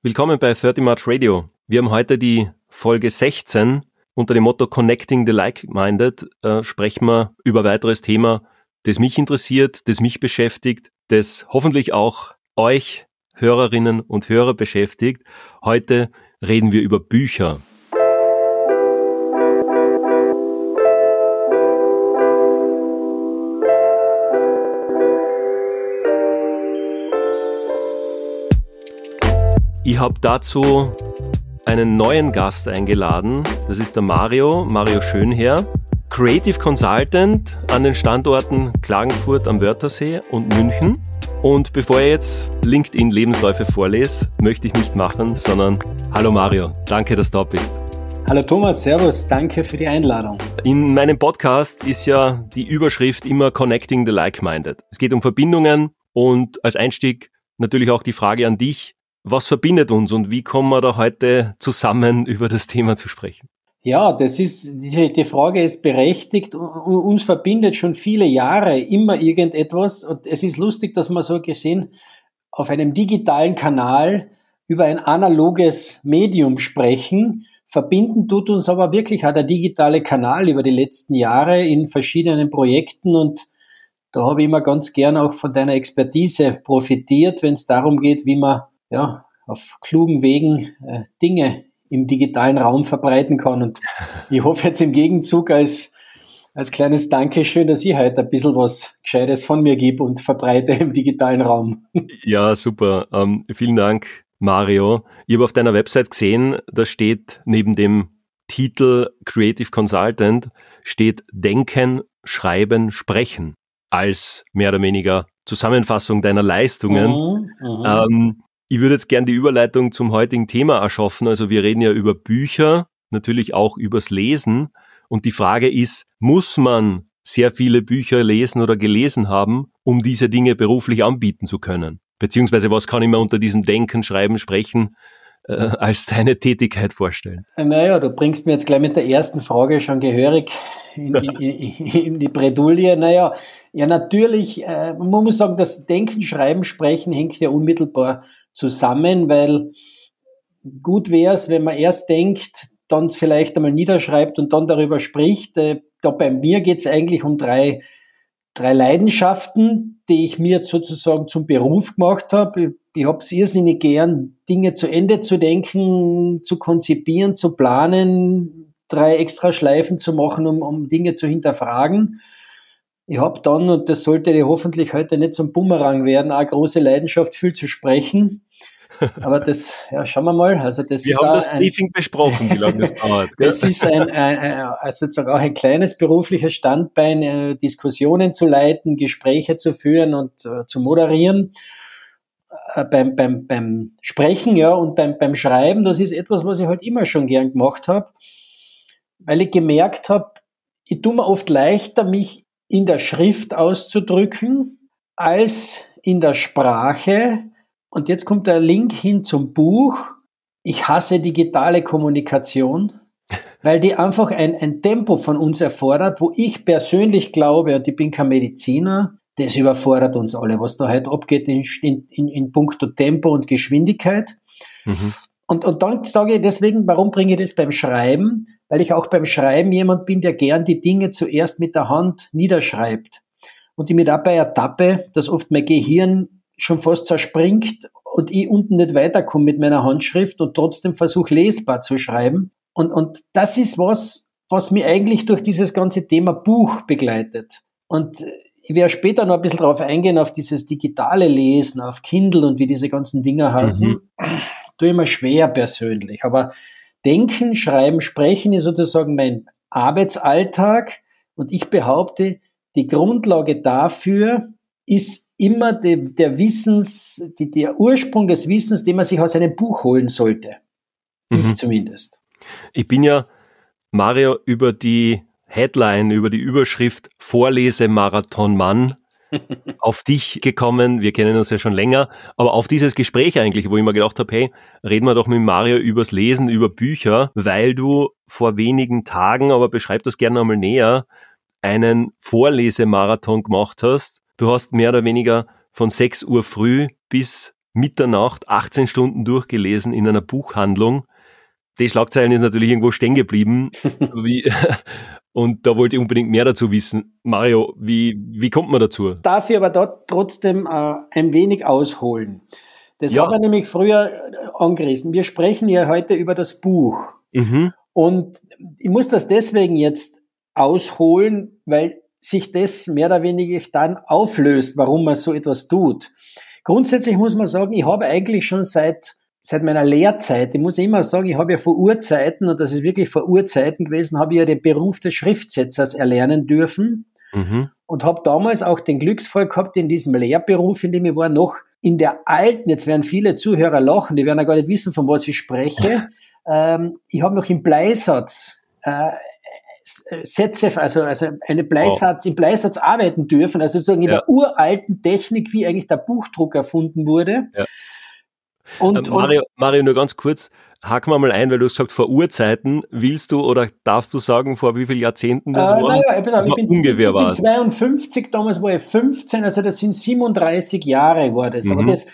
Willkommen bei 30 March Radio. Wir haben heute die Folge 16. Unter dem Motto Connecting the Like-Minded äh, sprechen wir über weiteres Thema, das mich interessiert, das mich beschäftigt, das hoffentlich auch euch Hörerinnen und Hörer beschäftigt. Heute reden wir über Bücher. Ich habe dazu einen neuen Gast eingeladen. Das ist der Mario, Mario Schönherr, Creative Consultant an den Standorten Klagenfurt am Wörthersee und München. Und bevor ich jetzt LinkedIn-Lebensläufe vorlese, möchte ich nicht machen, sondern Hallo Mario, danke, dass du da bist. Hallo Thomas, Servus, danke für die Einladung. In meinem Podcast ist ja die Überschrift immer Connecting the Like-Minded. Es geht um Verbindungen und als Einstieg natürlich auch die Frage an dich, was verbindet uns und wie kommen wir da heute zusammen über das Thema zu sprechen? Ja, das ist, die Frage ist berechtigt. Uns verbindet schon viele Jahre immer irgendetwas. Und es ist lustig, dass wir so gesehen auf einem digitalen Kanal über ein analoges Medium sprechen. Verbinden tut uns aber wirklich auch der digitale Kanal über die letzten Jahre in verschiedenen Projekten und da habe ich immer ganz gern auch von deiner Expertise profitiert, wenn es darum geht, wie man ja, auf klugen Wegen äh, Dinge im digitalen Raum verbreiten kann. Und ich hoffe jetzt im Gegenzug als, als kleines Dankeschön, dass ich heute ein bisschen was Gescheites von mir gebe und verbreite im digitalen Raum. Ja, super. Ähm, vielen Dank, Mario. Ich habe auf deiner Website gesehen, da steht neben dem Titel Creative Consultant steht Denken, Schreiben, Sprechen als mehr oder weniger Zusammenfassung deiner Leistungen. Mhm, mhm. ähm, ich würde jetzt gern die Überleitung zum heutigen Thema erschaffen. Also wir reden ja über Bücher, natürlich auch übers Lesen. Und die Frage ist, muss man sehr viele Bücher lesen oder gelesen haben, um diese Dinge beruflich anbieten zu können? Beziehungsweise was kann ich mir unter diesem Denken, Schreiben, Sprechen äh, als deine Tätigkeit vorstellen? Naja, du bringst mir jetzt gleich mit der ersten Frage schon gehörig in, in, in, in die Bredouille. Naja, ja natürlich, äh, man muss sagen, das Denken, Schreiben, Sprechen hängt ja unmittelbar zusammen, weil gut wäre es, wenn man erst denkt, dann es vielleicht einmal niederschreibt und dann darüber spricht. Äh, da bei mir geht es eigentlich um drei, drei Leidenschaften, die ich mir sozusagen zum Beruf gemacht habe. Ich, ich habe es irrsinnig gern, Dinge zu Ende zu denken, zu konzipieren, zu planen, drei extra Schleifen zu machen, um, um Dinge zu hinterfragen. Ich habe dann, und das sollte dir hoffentlich heute nicht zum Bumerang werden, eine große Leidenschaft, viel zu sprechen. Aber das, ja, schauen wir mal. Also das wir ist haben das Briefing besprochen, wie lange das dauert. das ist ein, ein, also sozusagen auch ein kleines berufliches Standbein, äh, Diskussionen zu leiten, Gespräche zu führen und äh, zu moderieren. Äh, beim, beim, beim Sprechen, ja, und beim, beim Schreiben, das ist etwas, was ich halt immer schon gern gemacht habe, weil ich gemerkt habe, ich tue mir oft leichter, mich in der Schrift auszudrücken als in der Sprache. Und jetzt kommt der Link hin zum Buch. Ich hasse digitale Kommunikation, weil die einfach ein, ein Tempo von uns erfordert, wo ich persönlich glaube, und ich bin kein Mediziner, das überfordert uns alle, was da heute abgeht in, in, in puncto Tempo und Geschwindigkeit. Mhm. Und, und dann sage ich deswegen, warum bringe ich das beim Schreiben? Weil ich auch beim Schreiben jemand bin, der gern die Dinge zuerst mit der Hand niederschreibt. Und ich mir dabei ertappe, dass oft mein Gehirn schon fast zerspringt und ich unten nicht weiterkomme mit meiner Handschrift und trotzdem versuche lesbar zu schreiben. Und, und das ist was, was mir eigentlich durch dieses ganze Thema Buch begleitet. Und ich werde später noch ein bisschen darauf eingehen, auf dieses digitale Lesen, auf Kindle und wie diese ganzen Dinge heißen. Mhm tue immer schwer persönlich. Aber Denken, Schreiben, Sprechen ist sozusagen mein Arbeitsalltag. Und ich behaupte, die Grundlage dafür ist immer de, der Wissens, die, der Ursprung des Wissens, den man sich aus einem Buch holen sollte. Mhm. Ich zumindest. Ich bin ja, Mario, über die Headline, über die Überschrift Vorlesemarathon Mann auf dich gekommen. Wir kennen uns ja schon länger, aber auf dieses Gespräch eigentlich, wo ich mir gedacht habe, hey, reden wir doch mit Mario übers Lesen, über Bücher, weil du vor wenigen Tagen, aber beschreib das gerne einmal näher, einen Vorlesemarathon gemacht hast. Du hast mehr oder weniger von 6 Uhr früh bis Mitternacht 18 Stunden durchgelesen in einer Buchhandlung. Die Schlagzeilen ist natürlich irgendwo stehen geblieben. wie, und da wollte ich unbedingt mehr dazu wissen. Mario, wie, wie kommt man dazu? Darf ich aber dort trotzdem äh, ein wenig ausholen? Das ja. haben wir nämlich früher äh, angerissen. Wir sprechen ja heute über das Buch. Mhm. Und ich muss das deswegen jetzt ausholen, weil sich das mehr oder weniger dann auflöst, warum man so etwas tut. Grundsätzlich muss man sagen, ich habe eigentlich schon seit seit meiner Lehrzeit, ich muss immer sagen, ich habe ja vor Urzeiten, und das ist wirklich vor Urzeiten gewesen, habe ich ja den Beruf des Schriftsetzers erlernen dürfen. Mhm. Und habe damals auch den Glücksfall gehabt, in diesem Lehrberuf, in dem ich war, noch in der alten, jetzt werden viele Zuhörer lachen, die werden ja gar nicht wissen, von was ich spreche. ähm, ich habe noch im Bleisatz äh, Sätze, also, also eine Bleisatz, oh. im Bleisatz arbeiten dürfen, also sozusagen in ja. der uralten Technik, wie eigentlich der Buchdruck erfunden wurde. Ja. Und, äh, Mario, Mario, nur ganz kurz, haken wir mal ein, weil du hast gesagt, vor Urzeiten, willst du oder darfst du sagen, vor wie vielen Jahrzehnten das äh, war? Naja, ich, ich, bin, ungefähr ich bin 52, damals war ich 15, also das sind 37 Jahre war das. Mhm. Aber das,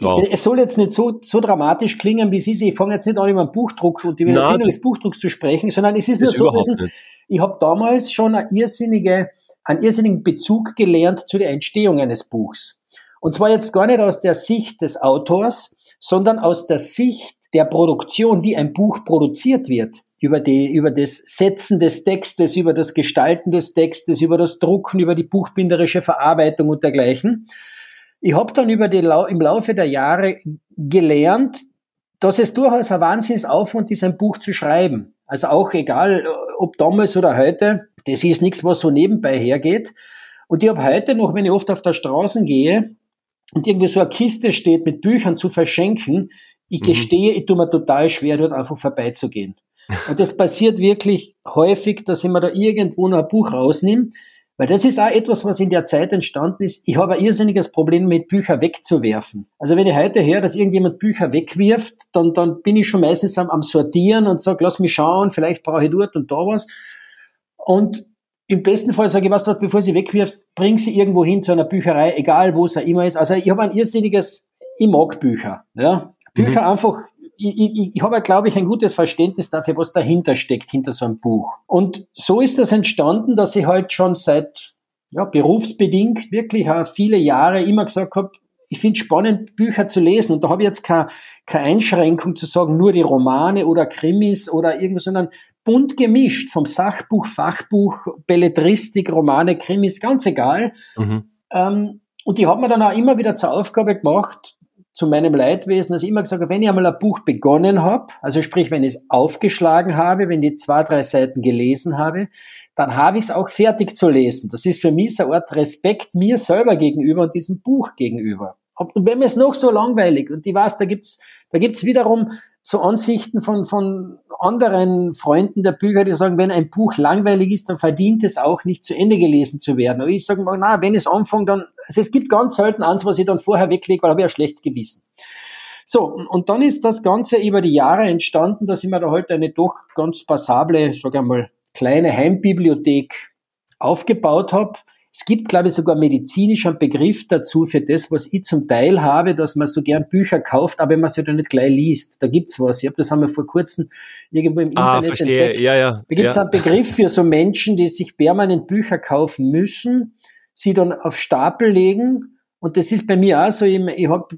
wow. es soll jetzt nicht so, so dramatisch klingen, wie Sie Ich fange jetzt nicht an, über einen Buchdruck und die Erfindung des Buchdrucks zu sprechen, sondern es ist nur so gewesen, ich habe damals schon eine irrsinnige, einen irrsinnigen Bezug gelernt zu der Entstehung eines Buchs. Und zwar jetzt gar nicht aus der Sicht des Autors, sondern aus der Sicht der Produktion, wie ein Buch produziert wird, über die, über das Setzen des Textes, über das Gestalten des Textes, über das Drucken, über die buchbinderische Verarbeitung und dergleichen. Ich habe dann über die, im Laufe der Jahre gelernt, dass es durchaus ein Wahnsinnsaufwand ist, ein Buch zu schreiben. Also auch egal, ob damals oder heute, das ist nichts, was so nebenbei hergeht. Und ich habe heute noch, wenn ich oft auf der Straße gehe, und irgendwie so eine Kiste steht mit Büchern zu verschenken, ich mhm. gestehe, ich tue mir total schwer, dort einfach vorbeizugehen. Und das passiert wirklich häufig, dass ich mir da irgendwo noch ein Buch rausnehme, weil das ist auch etwas, was in der Zeit entstanden ist. Ich habe ein irrsinniges Problem mit Bücher wegzuwerfen. Also wenn ich heute höre, dass irgendjemand Bücher wegwirft, dann, dann bin ich schon meistens am, am Sortieren und sage, lass mich schauen, vielleicht brauche ich dort und da was. Und im besten Fall sage ich, was dort, bevor sie wegwirfst, bring sie irgendwo hin zu einer Bücherei, egal wo es auch immer ist. Also ich habe ein irrsinniges, ich mag Bücher. Ja? Bücher mhm. einfach, ich, ich, ich habe, glaube ich, ein gutes Verständnis dafür, was dahinter steckt, hinter so einem Buch. Und so ist das entstanden, dass ich halt schon seit ja, berufsbedingt wirklich viele Jahre immer gesagt habe, ich finde spannend, Bücher zu lesen. Und da habe ich jetzt keine, keine Einschränkung zu sagen, nur die Romane oder Krimis oder irgendwas, sondern bunt gemischt, vom Sachbuch, Fachbuch, Belletristik, Romane, Krimis, ganz egal. Mhm. Ähm, und die hat mir dann auch immer wieder zur Aufgabe gemacht, zu meinem Leidwesen, dass ich immer gesagt habe, wenn ich einmal ein Buch begonnen habe, also sprich, wenn ich es aufgeschlagen habe, wenn ich zwei, drei Seiten gelesen habe, dann habe ich es auch fertig zu lesen. Das ist für mich so eine Art Respekt mir selber gegenüber und diesem Buch gegenüber. Und wenn mir es noch so langweilig, und ich weiß, da gibt's da gibt's wiederum so Ansichten von, von anderen Freunden der Bücher, die sagen, wenn ein Buch langweilig ist, dann verdient es auch nicht zu Ende gelesen zu werden. Aber ich sage mal, na, wenn es anfängt, dann, also es gibt ganz selten eins, was ich dann vorher weglege, weil habe ich ein schlechtes Gewissen. So, und dann ist das Ganze über die Jahre entstanden, dass ich mir da heute eine doch ganz passable, sage ich mal, kleine Heimbibliothek aufgebaut habe, es gibt, glaube ich, sogar medizinischen Begriff dazu für das, was ich zum Teil habe, dass man so gern Bücher kauft, aber man sie dann nicht gleich liest. Da gibt's was. Ich habe das haben wir vor kurzem irgendwo im ah, Internet verstehe. entdeckt. Ja, ja. Da gibt's ja. einen Begriff für so Menschen, die sich permanent Bücher kaufen müssen, sie dann auf Stapel legen. Und das ist bei mir auch so. Ich, ich habe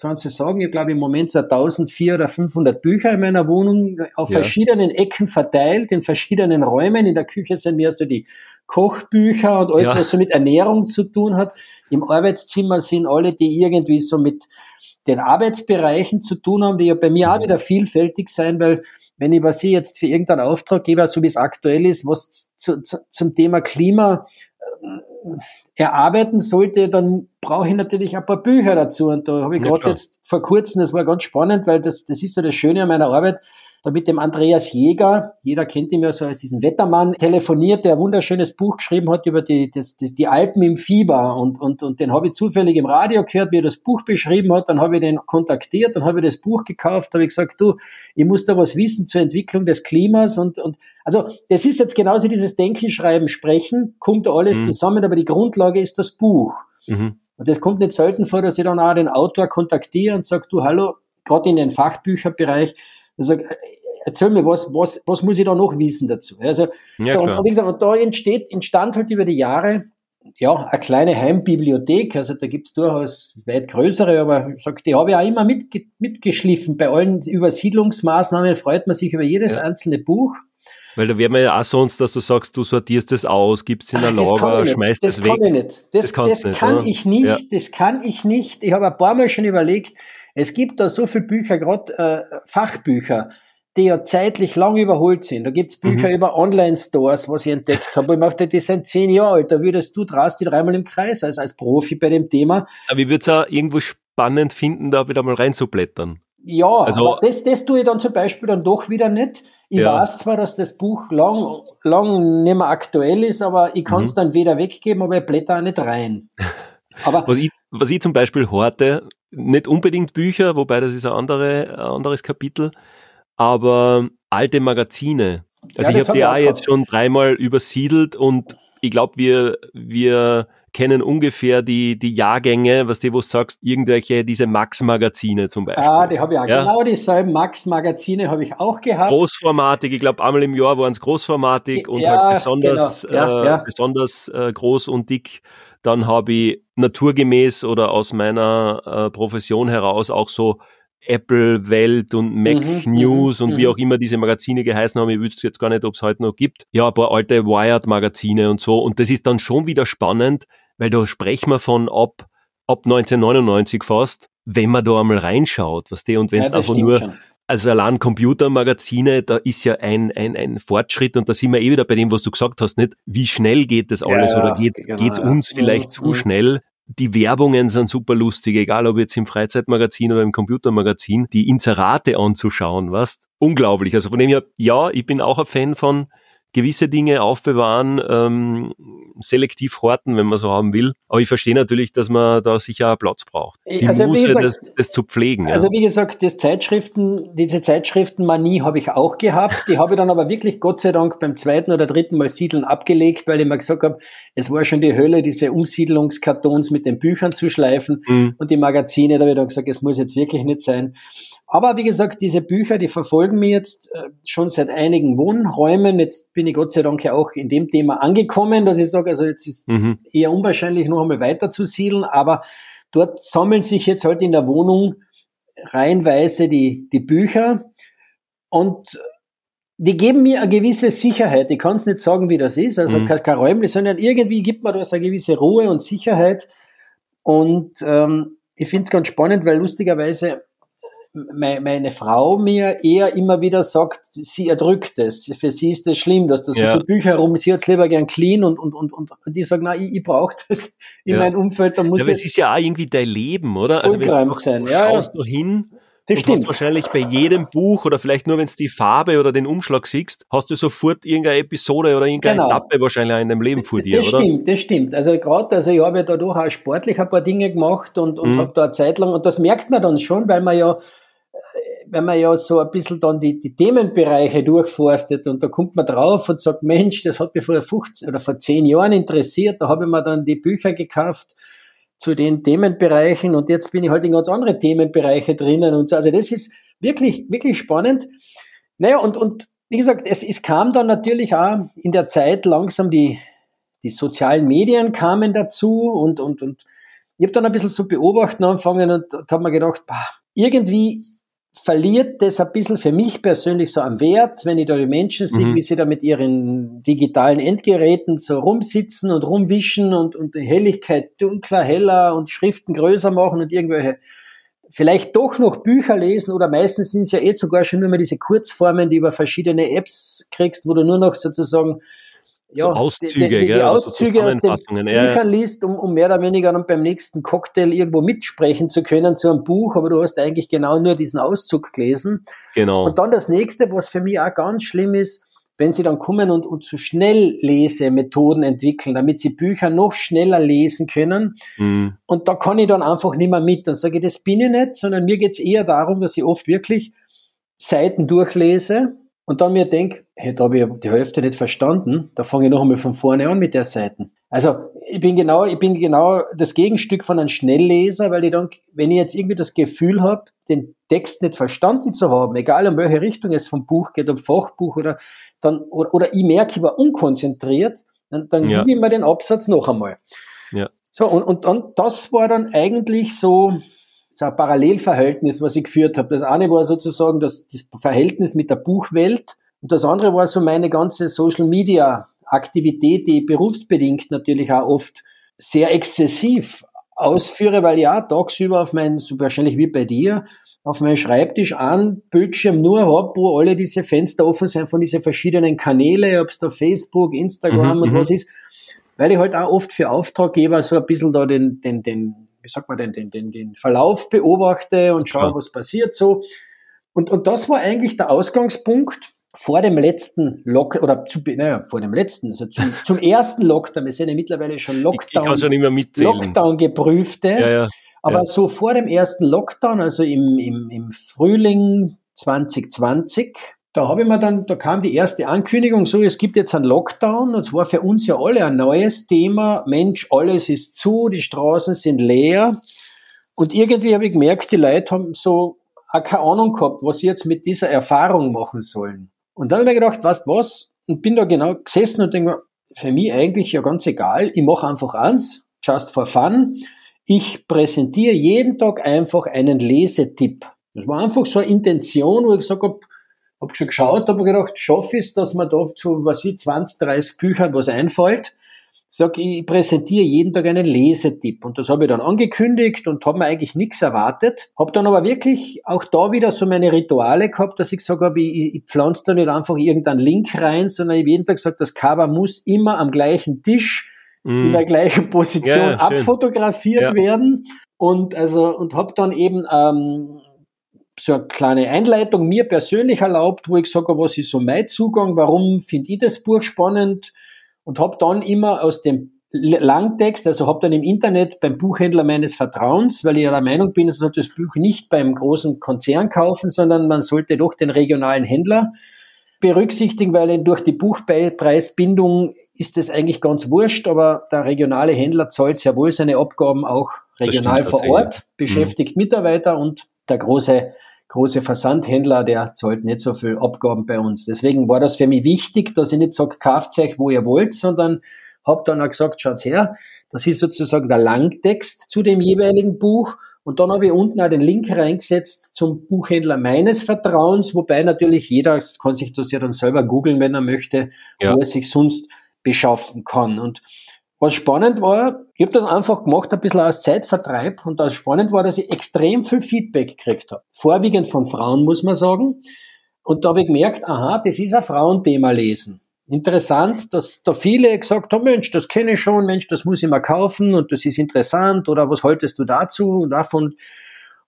kannst du sagen, ich glaube im Moment so 1400 oder 500 Bücher in meiner Wohnung auf ja. verschiedenen Ecken verteilt, in verschiedenen Räumen. In der Küche sind mehr so die Kochbücher und alles, ja. was so mit Ernährung zu tun hat. Im Arbeitszimmer sind alle, die irgendwie so mit den Arbeitsbereichen zu tun haben, die ja bei mir auch mhm. wieder vielfältig sein, weil wenn ich was ich jetzt für irgendeinen Auftraggeber, so wie es aktuell ist, was zu, zu, zum Thema Klima äh, erarbeiten sollte, dann brauche ich natürlich ein paar Bücher dazu. Und da habe ich gerade jetzt vor kurzem, das war ganz spannend, weil das, das ist so das Schöne an meiner Arbeit, da mit dem Andreas Jäger, jeder kennt ihn ja so als diesen Wettermann, telefoniert, der ein wunderschönes Buch geschrieben hat über die, das, die, die Alpen im Fieber. Und, und, und den habe ich zufällig im Radio gehört, wie er das Buch beschrieben hat. Dann habe ich den kontaktiert, dann habe ich das Buch gekauft, habe ich gesagt, du, ich muss da was wissen zur Entwicklung des Klimas. Und, und also das ist jetzt genauso dieses Denken, Schreiben, Sprechen, kommt alles mhm. zusammen, aber die Grundlage ist das Buch. Mhm. Und das kommt nicht selten vor, dass ich dann auch den Autor kontaktiere und sage, du, hallo, gerade in den Fachbücherbereich, sag, erzähl mir, was, was, was muss ich da noch wissen dazu? Also, ja, so, und, wie gesagt, und da entsteht, entstand halt über die Jahre ja, eine kleine Heimbibliothek, also da gibt's durchaus weit größere, aber ich sag, die habe ich auch immer mitge mitgeschliffen. Bei allen Übersiedlungsmaßnahmen freut man sich über jedes ja. einzelne Buch. Weil da wäre man ja auch sonst, dass du sagst, du sortierst das aus, gibst in der Lager, schmeißt das, das weg. Das kann ich nicht. Das, das, das kann ich nicht, ja. das kann ich nicht. Ich habe ein paar Mal schon überlegt, es gibt da so viele Bücher, gerade äh, Fachbücher, die ja zeitlich lang überholt sind. Da gibt's Bücher mhm. über Online-Stores, was ich entdeckt habe. Ich machte, die sind zehn Jahre alt. Da würdest du die dreimal im Kreis als, als Profi bei dem Thema. Aber ich würde es auch irgendwo spannend finden, da wieder mal reinzublättern. Ja, also, das, das tue ich dann zum Beispiel dann doch wieder nicht. Ich ja. weiß zwar, dass das Buch lang, lang nicht mehr aktuell ist, aber ich kann es mhm. dann wieder weggeben, aber ich blätter auch nicht rein. Aber was, ich, was ich zum Beispiel horte, nicht unbedingt Bücher, wobei das ist ein, andere, ein anderes Kapitel, aber alte Magazine. Also ja, ich habe die auch jetzt schon dreimal übersiedelt und ich glaube, wir, wir kennen ungefähr die, die Jahrgänge, was du, wo du sagst, irgendwelche, diese Max-Magazine zum Beispiel. Ah, die habe ich auch. Ja. Genau dieselben Max-Magazine habe ich auch gehabt. Großformatig, ich glaube, einmal im Jahr waren es großformatig und ja, halt besonders, genau. ja, äh, besonders äh, groß und dick. Dann habe ich naturgemäß oder aus meiner äh, Profession heraus auch so Apple Welt und Mac mhm, mhm News und mhm. wie auch immer diese Magazine geheißen haben. Ich wüsste jetzt gar nicht, ob es heute noch gibt. Ja, ein paar alte Wired Magazine und so. Und das ist dann schon wieder spannend, weil da sprechen wir von ab, ab 1999 fast, wenn man da einmal reinschaut, was die und wenn es ja, einfach nur schon. Also allein Computermagazine, da ist ja ein, ein, ein Fortschritt und da sind wir eh wieder bei dem, was du gesagt hast, nicht? Wie schnell geht das alles ja, oder geht es genau, uns ja. vielleicht mhm, zu mhm. schnell? Die Werbungen sind super lustig, egal ob jetzt im Freizeitmagazin oder im Computermagazin, die Inserate anzuschauen, was? Unglaublich. Also von dem her, ja, ich bin auch ein Fan von gewisse Dinge aufbewahren, ähm, selektiv horten, wenn man so haben will. Aber ich verstehe natürlich, dass man da sicher Platz braucht. Die also, Muße, gesagt, das, das, zu pflegen. Also ja. wie gesagt, das Zeitschriften, diese Zeitschriftenmanie habe ich auch gehabt. Die habe ich dann aber wirklich Gott sei Dank beim zweiten oder dritten Mal Siedeln abgelegt, weil ich mir gesagt habe, es war schon die Hölle, diese Umsiedlungskartons mit den Büchern zu schleifen mhm. und die Magazine, da habe ich dann gesagt, es muss jetzt wirklich nicht sein. Aber wie gesagt, diese Bücher, die verfolgen mich jetzt äh, schon seit einigen Wohnräumen. Jetzt bin ich Gott sei Dank ja auch in dem Thema angekommen, dass ich sage, also jetzt ist mhm. eher unwahrscheinlich, noch einmal weiter zu siedeln, aber dort sammeln sich jetzt halt in der Wohnung reihenweise die, die Bücher und die geben mir eine gewisse Sicherheit. Ich kann es nicht sagen, wie das ist, also mhm. kein, kein räumlich, sondern irgendwie gibt mir das eine gewisse Ruhe und Sicherheit. Und ähm, ich finde es ganz spannend, weil lustigerweise meine Frau mir eher immer wieder sagt, sie erdrückt es. Für sie ist das schlimm, dass da so ja. viele Bücher herum, sie hat es lieber gern clean und, und, und, und die sagt, na, ich, ich brauche das in ja. meinem Umfeld, da muss ja, aber es ist ja auch irgendwie dein Leben, oder? Also wenn du sein. Ja, schaust ja. du hin, das stimmt. Wahrscheinlich bei jedem Buch oder vielleicht nur, wenn du die Farbe oder den Umschlag siehst, hast du sofort irgendeine Episode oder irgendeine genau. Etappe wahrscheinlich auch in deinem Leben vor dir, das oder? Das stimmt, das stimmt. Also gerade, also ich habe ja dadurch auch sportlich ein paar Dinge gemacht und, und mhm. habe da eine Zeit lang, und das merkt man dann schon, weil man ja wenn man ja so ein bisschen dann die, die Themenbereiche durchforstet und da kommt man drauf und sagt, Mensch, das hat mich vor 15 oder vor 10 Jahren interessiert, da habe ich mir dann die Bücher gekauft zu den Themenbereichen und jetzt bin ich halt in ganz andere Themenbereiche drinnen und so. Also das ist wirklich, wirklich spannend. Naja, und, und wie gesagt, es, es kam dann natürlich auch in der Zeit langsam die, die sozialen Medien kamen dazu und, und, und ich habe dann ein bisschen so beobachten angefangen und, und habe mir gedacht, bah, irgendwie verliert das ein bisschen für mich persönlich so am Wert, wenn ich da die Menschen sehe, mhm. wie sie da mit ihren digitalen Endgeräten so rumsitzen und rumwischen und, und die Helligkeit dunkler, heller und Schriften größer machen und irgendwelche vielleicht doch noch Bücher lesen oder meistens sind es ja eh sogar schon nur mehr diese Kurzformen, die über verschiedene Apps kriegst, wo du nur noch sozusagen ja, so Auszüge, die, die, die also Auszüge aus den Büchern liest, um, um mehr oder weniger dann beim nächsten Cocktail irgendwo mitsprechen zu können zu einem Buch, aber du hast eigentlich genau nur diesen Auszug gelesen. Genau. Und dann das nächste, was für mich auch ganz schlimm ist, wenn sie dann kommen und, und zu Schnelllesemethoden entwickeln, damit sie Bücher noch schneller lesen können. Mhm. Und da kann ich dann einfach nicht mehr mit. Dann sage ich, das bin ich nicht, sondern mir geht's eher darum, dass ich oft wirklich Seiten durchlese, und dann mir denke, hey, da habe ich die Hälfte nicht verstanden, da fange ich noch einmal von vorne an mit der Seite. Also ich bin genau, ich bin genau das Gegenstück von einem Schnellleser, weil ich dann, wenn ich jetzt irgendwie das Gefühl habe, den Text nicht verstanden zu haben, egal in welche Richtung es vom Buch geht, ob Fachbuch oder dann oder, oder ich merke, ich war unkonzentriert, dann, dann ja. gebe ich mir den Absatz noch einmal. Ja. So und und dann das war dann eigentlich so so ein Parallelverhältnis, was ich geführt habe. Das eine war sozusagen das, das Verhältnis mit der Buchwelt und das andere war so meine ganze Social Media Aktivität, die berufsbedingt natürlich auch oft sehr exzessiv ausführe, weil ja, tagsüber auf mein, so wahrscheinlich wie bei dir, auf meinem Schreibtisch an, Bildschirm nur hab, wo alle diese Fenster offen sind von diesen verschiedenen Kanäle, ob es da Facebook, Instagram mhm, und mhm. was ist, weil ich halt auch oft für Auftraggeber so ein bisschen da den, den, den, wie sagt man denn, den, den, den Verlauf beobachte und schaue, ja. was passiert so. Und, und das war eigentlich der Ausgangspunkt, vor dem letzten Lock oder zu, naja, vor dem letzten, also zum, zum ersten Lockdown, wir sind ja mittlerweile schon Lockdown, ich, ich Lockdown geprüfte, ja, ja, aber so vor dem ersten Lockdown, also im, im, im Frühling 2020, da habe ich mir dann, da kam die erste Ankündigung, so, es gibt jetzt einen Lockdown, und zwar für uns ja alle ein neues Thema, Mensch, alles ist zu, die Straßen sind leer, und irgendwie habe ich gemerkt, die Leute haben so auch keine Ahnung gehabt, was sie jetzt mit dieser Erfahrung machen sollen. Und dann habe ich gedacht, weißt was? Und bin da genau gesessen und denke mir, für mich eigentlich ja ganz egal. Ich mache einfach eins, just for fun. Ich präsentiere jeden Tag einfach einen Lesetipp. Das war einfach so eine Intention, wo ich gesagt habe, habe schon geschaut, habe gedacht, schaffe ich es, dass man da zu, was ich, 20, 30 Büchern was einfällt sag, ich präsentiere jeden Tag einen Lesetipp. Und das habe ich dann angekündigt und habe mir eigentlich nichts erwartet. Habe dann aber wirklich auch da wieder so meine Rituale gehabt, dass ich gesagt habe, ich, ich pflanze da nicht einfach irgendeinen Link rein, sondern ich habe jeden Tag gesagt, das Cover muss immer am gleichen Tisch mm. in der gleichen Position ja, abfotografiert ja. werden. Und also und habe dann eben ähm, so eine kleine Einleitung mir persönlich erlaubt, wo ich sage, was ist so mein Zugang, warum finde ich das Buch spannend, und habe dann immer aus dem Langtext, also habe dann im Internet beim Buchhändler meines Vertrauens, weil ich ja der Meinung bin, man sollte das Buch nicht beim großen Konzern kaufen, sondern man sollte doch den regionalen Händler berücksichtigen, weil durch die Buchpreisbindung ist es eigentlich ganz wurscht, aber der regionale Händler zahlt sehr wohl seine Abgaben auch regional vor Ort, beschäftigt mhm. Mitarbeiter und der große große Versandhändler, der zahlt nicht so viel Abgaben bei uns. Deswegen war das für mich wichtig, dass ich nicht sage, kauft euch, wo ihr wollt, sondern habe dann auch gesagt, schaut's her, das ist sozusagen der Langtext zu dem jeweiligen Buch. Und dann habe ich unten auch den Link reingesetzt zum Buchhändler meines Vertrauens, wobei natürlich jeder kann sich das ja dann selber googeln, wenn er möchte, ja. wo er sich sonst beschaffen kann. Und was spannend war, ich habe das einfach gemacht, ein bisschen als Zeitvertreib. Und das spannend war, dass ich extrem viel Feedback gekriegt habe. Vorwiegend von Frauen, muss man sagen. Und da habe ich gemerkt, aha, das ist ein Frauenthema lesen. Interessant, dass da viele gesagt haben, Mensch, das kenne ich schon, Mensch, das muss ich mal kaufen und das ist interessant oder was haltest du dazu und davon?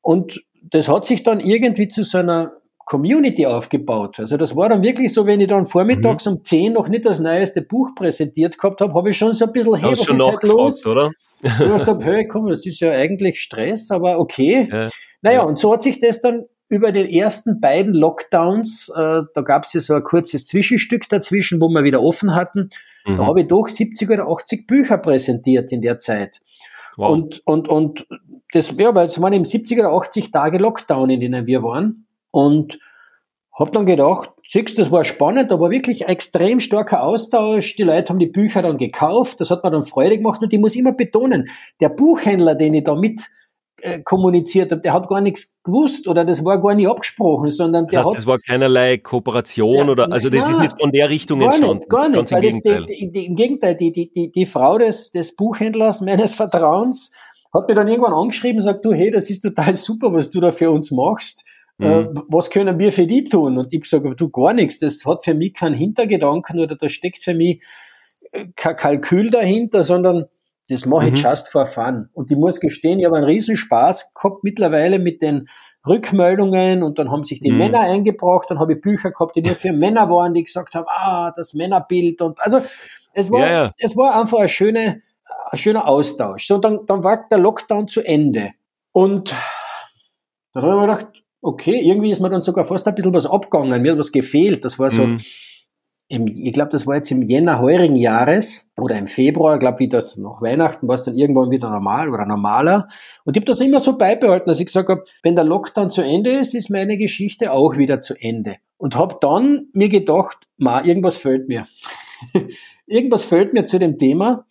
Und das hat sich dann irgendwie zu so einer Community aufgebaut. Also das war dann wirklich so, wenn ich dann vormittags mhm. um 10 noch nicht das neueste Buch präsentiert gehabt habe, habe ich schon so ein bisschen, hey, was ist halt los? Oder? ich dachte, hey, komm, das ist ja eigentlich Stress, aber okay. Ja. Naja, ja. und so hat sich das dann über den ersten beiden Lockdowns, äh, da gab es ja so ein kurzes Zwischenstück dazwischen, wo wir wieder offen hatten, mhm. da habe ich doch 70 oder 80 Bücher präsentiert in der Zeit. Wow. Und, und, und das, ja, weil es waren eben 70 oder 80 Tage Lockdown, in denen wir waren. Und habe dann gedacht, siehst das war spannend, aber wirklich extrem starker Austausch. Die Leute haben die Bücher dann gekauft, das hat mir dann Freude gemacht und ich muss immer betonen, der Buchhändler, den ich da mit äh, kommuniziert habe, der hat gar nichts gewusst oder das war gar nicht abgesprochen, sondern der das heißt, hat... Das war keinerlei Kooperation der, oder, also das nein, ist nicht von der Richtung gar entstanden. Nicht, gar nicht, weil im Gegenteil. Die, die, im Gegenteil, die, die, die, die Frau des, des Buchhändlers meines Vertrauens hat mir dann irgendwann angeschrieben und sagt, du, hey, das ist total super, was du da für uns machst äh, mhm. was können wir für die tun? Und ich sage, du gar nichts, das hat für mich keinen Hintergedanken oder da steckt für mich äh, kein Kalkül dahinter, sondern das mache ich mhm. just for fun. Und ich muss gestehen, ich habe einen riesen Spaß gehabt mittlerweile mit den Rückmeldungen und dann haben sich die mhm. Männer eingebracht, dann habe ich Bücher gehabt, die nur für Männer waren, die gesagt haben, ah, das Männerbild und also es war, ja, ja. es war einfach ein schöner, ein schöner Austausch. So, dann, dann war der Lockdown zu Ende. Und dann habe ich mir gedacht, okay, irgendwie ist mir dann sogar fast ein bisschen was abgegangen, mir hat was gefehlt. Das war so, mhm. im, ich glaube, das war jetzt im Jänner heurigen Jahres oder im Februar, ich glaube wieder nach Weihnachten war es dann irgendwann wieder normal oder normaler. Und ich habe das immer so beibehalten, dass ich gesagt habe, wenn der Lockdown zu Ende ist, ist meine Geschichte auch wieder zu Ende. Und habe dann mir gedacht, ma, irgendwas fehlt mir. irgendwas fehlt mir zu dem Thema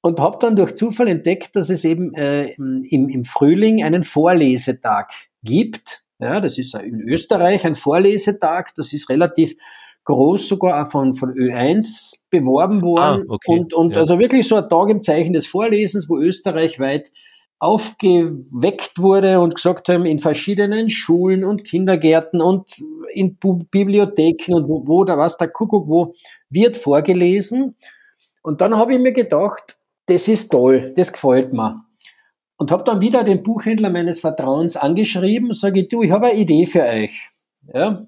und habe dann durch Zufall entdeckt, dass es eben äh, im, im Frühling einen Vorlesetag gibt. Ja, das ist in Österreich ein Vorlesetag, das ist relativ groß sogar auch von, von Ö1 beworben worden. Ah, okay. Und, und ja. also wirklich so ein Tag im Zeichen des Vorlesens, wo Österreich weit aufgeweckt wurde und gesagt haben, in verschiedenen Schulen und Kindergärten und in Bibliotheken und wo, wo da was, der Kuckuck, wo wird vorgelesen. Und dann habe ich mir gedacht, das ist toll, das gefällt mir. Und habe dann wieder den Buchhändler meines Vertrauens angeschrieben und sage, du, ich habe eine Idee für euch. Ja?